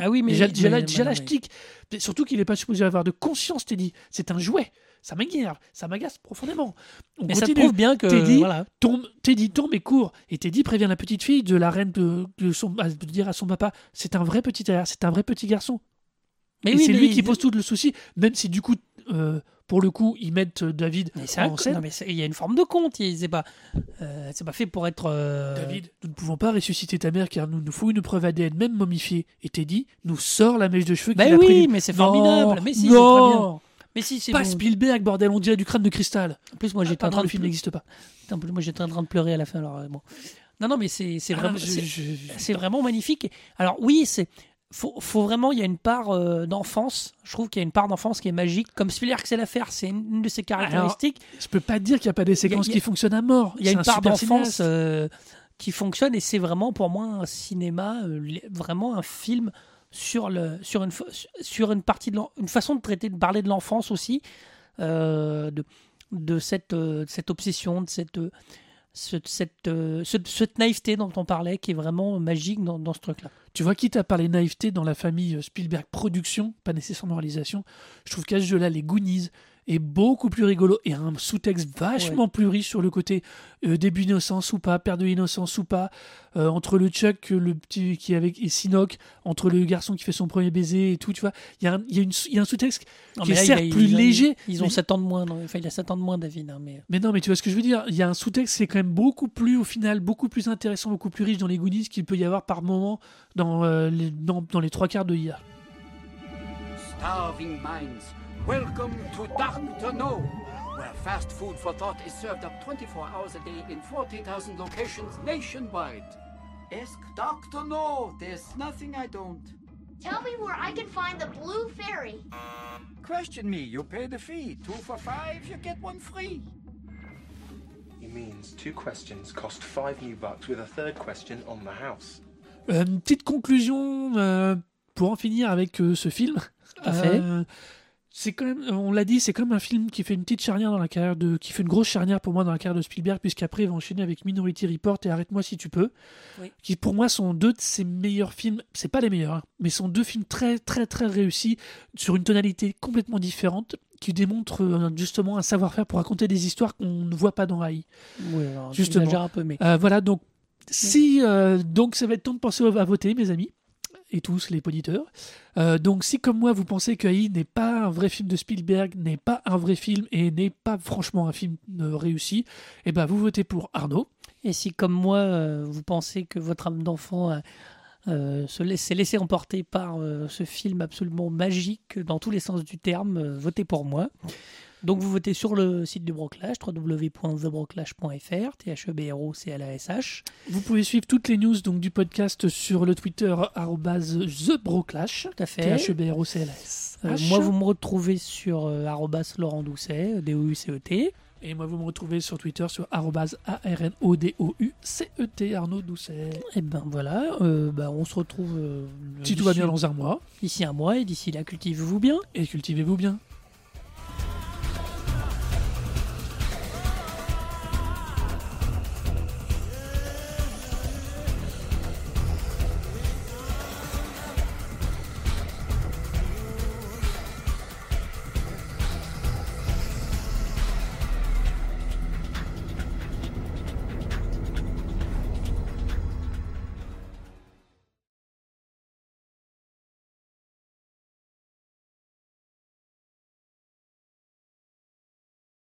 Ah oui, mais déjà, déjà déjà tic. Mais Surtout qu'il n'est pas supposé avoir de conscience, Teddy. C'est un jouet. Ça m'énerve, ça m'agace profondément. On Mais ça continue. prouve bien que. Teddy, voilà. tombe, Teddy tombe et court. Et Teddy prévient la petite fille de la reine de, de son, de dire à son papa c'est un vrai petit c'est un vrai petit garçon. Mais et oui, c'est lui il- qui pose tout le souci, même si du coup, euh, pour le coup, ils mettent euh, David Mais en scène. non, mais il y a une forme de conte. il- C'est pas, euh, c'est pas fait pour être. euh, David, nous ne pouvons pas ressusciter ta mère car nous nous faut une preuve ADN même momifiée. Et Teddy nous sort la mèche de cheveux Bah qu'il a oui, pris. mais c'est formidable. Mais si, c'est très bien. Mais si, c'est Pas bon. Spielberg, bordel, on dirait du crâne de cristal. En plus, moi, Ah, j'étais en train le de film n'existe pas. Putain, moi, j'étais en train de pleurer à la fin. Alors, euh, bon. Non, non, mais c'est Ah, vraiment, je- vraiment magnifique. Alors oui, c'est faut, faut vraiment, il y a une part euh, d'enfance. Je trouve qu'il y a une part d'enfance qui est magique. Comme Spielberg sait la faire, c'est une, de ses caractéristiques. Je peux pas dire qu'il n'y a pas des séquences a- qui fonctionnent à mort. Il y a une un part d'enfance euh, qui fonctionne et c'est vraiment pour moi un cinéma, euh, vraiment un film sur le sur une sur une partie de une façon de traiter de parler de l'enfance aussi, euh, de de cette euh, cette obsession, de cette euh, ce- cette, ce- cette naïveté dont on parlait qui est vraiment magique dans, dans ce truc-là. Tu vois, quitte à parler naïveté dans la famille Spielberg production, pas nécessairement réalisation, je trouve qu'à ce jeu-là, les Goonies est beaucoup plus rigolo et a un sous-texte vachement plus riche sur le côté euh, début d'innocence ou pas, père de l'innocence ou pas, euh, entre le Chuck, le petit qui est avec et Sinoc, entre le garçon qui fait son premier baiser et tout, tu vois, il y a un, il y a une y a un sous-texte Non, qui mais est là, certes a- plus ils ont- léger. Ils ont mais- 7 ans de moins. non, Enfin, il a 7 ans de moins, David. hein, mais Mais non, mais tu vois ce que je veux dire. Il y a un sous-texte, c'est quand même beaucoup plus, au final, beaucoup plus intéressant, beaucoup plus riche dans les Goonies qu'il peut y avoir par moment dans, euh, les, dans, dans les trois quarts de IA. Starving minds, welcome to Dark to Know, where fast food for thought is served up 24 hours a day in 40,000 locations nationwide. Ask Dr. No, there's nothing I don't. Tell me where I can find the blue fairy. Question me, you pay the fee. Two for five, you get one free. He means two questions cost five new bucks with a third question on the house. Euh, une petite conclusion euh, pour en finir avec euh, ce film. à fait. Euh, C'est quand même, on l'a dit, c'est comme un film qui fait une petite charnière dans la carrière de, qui fait une grosse charnière pour moi dans la carrière de Spielberg, puisqu'après il va enchaîner avec Minority Report et Arrête-moi si tu peux, Oui. qui pour moi sont deux de ses meilleurs films. C'est pas les meilleurs, hein, mais sont deux films très très très réussis sur une tonalité complètement différente, qui démontrent euh, justement un savoir-faire pour raconter des histoires qu'on ne voit pas dans AI. oui, alors, Justement. j'exagère un peu, mais Euh, voilà, donc si euh, donc ça va être temps de penser à voter, mes amis et tous les auditeurs. Euh, donc si comme moi vous pensez que n'est pas un vrai film de Spielberg, n'est pas un vrai film et n'est pas franchement un film euh, réussi, eh ben vous votez pour Arnaud. Et si, comme moi, euh, vous pensez que votre âme d'enfant se s'est laissé emporter par ce film absolument magique dans tous les sens du terme, votez pour moi. Donc vous votez sur le site du Broclash, www.thebroclash.fr, T-H-E-B-R-O-C-L-A-S-H. Vous pouvez suivre toutes les news donc du podcast sur le Twitter @thebroclash. Tout à fait. T-H-E-B-R-O-C-L-A-S. Euh, moi, vous me retrouvez sur euh, Laurent Doucet, D-O-U-C-E-T. Et moi vous me retrouvez sur Twitter sur A-R-N-O-D-O-U-C-E-T Arnaud Doucet. Et ben voilà, euh, bah, on se retrouve euh, Si tout va bien dans un mois, d'ici un mois et d'ici là, cultivez-vous bien. et cultivez-vous bien.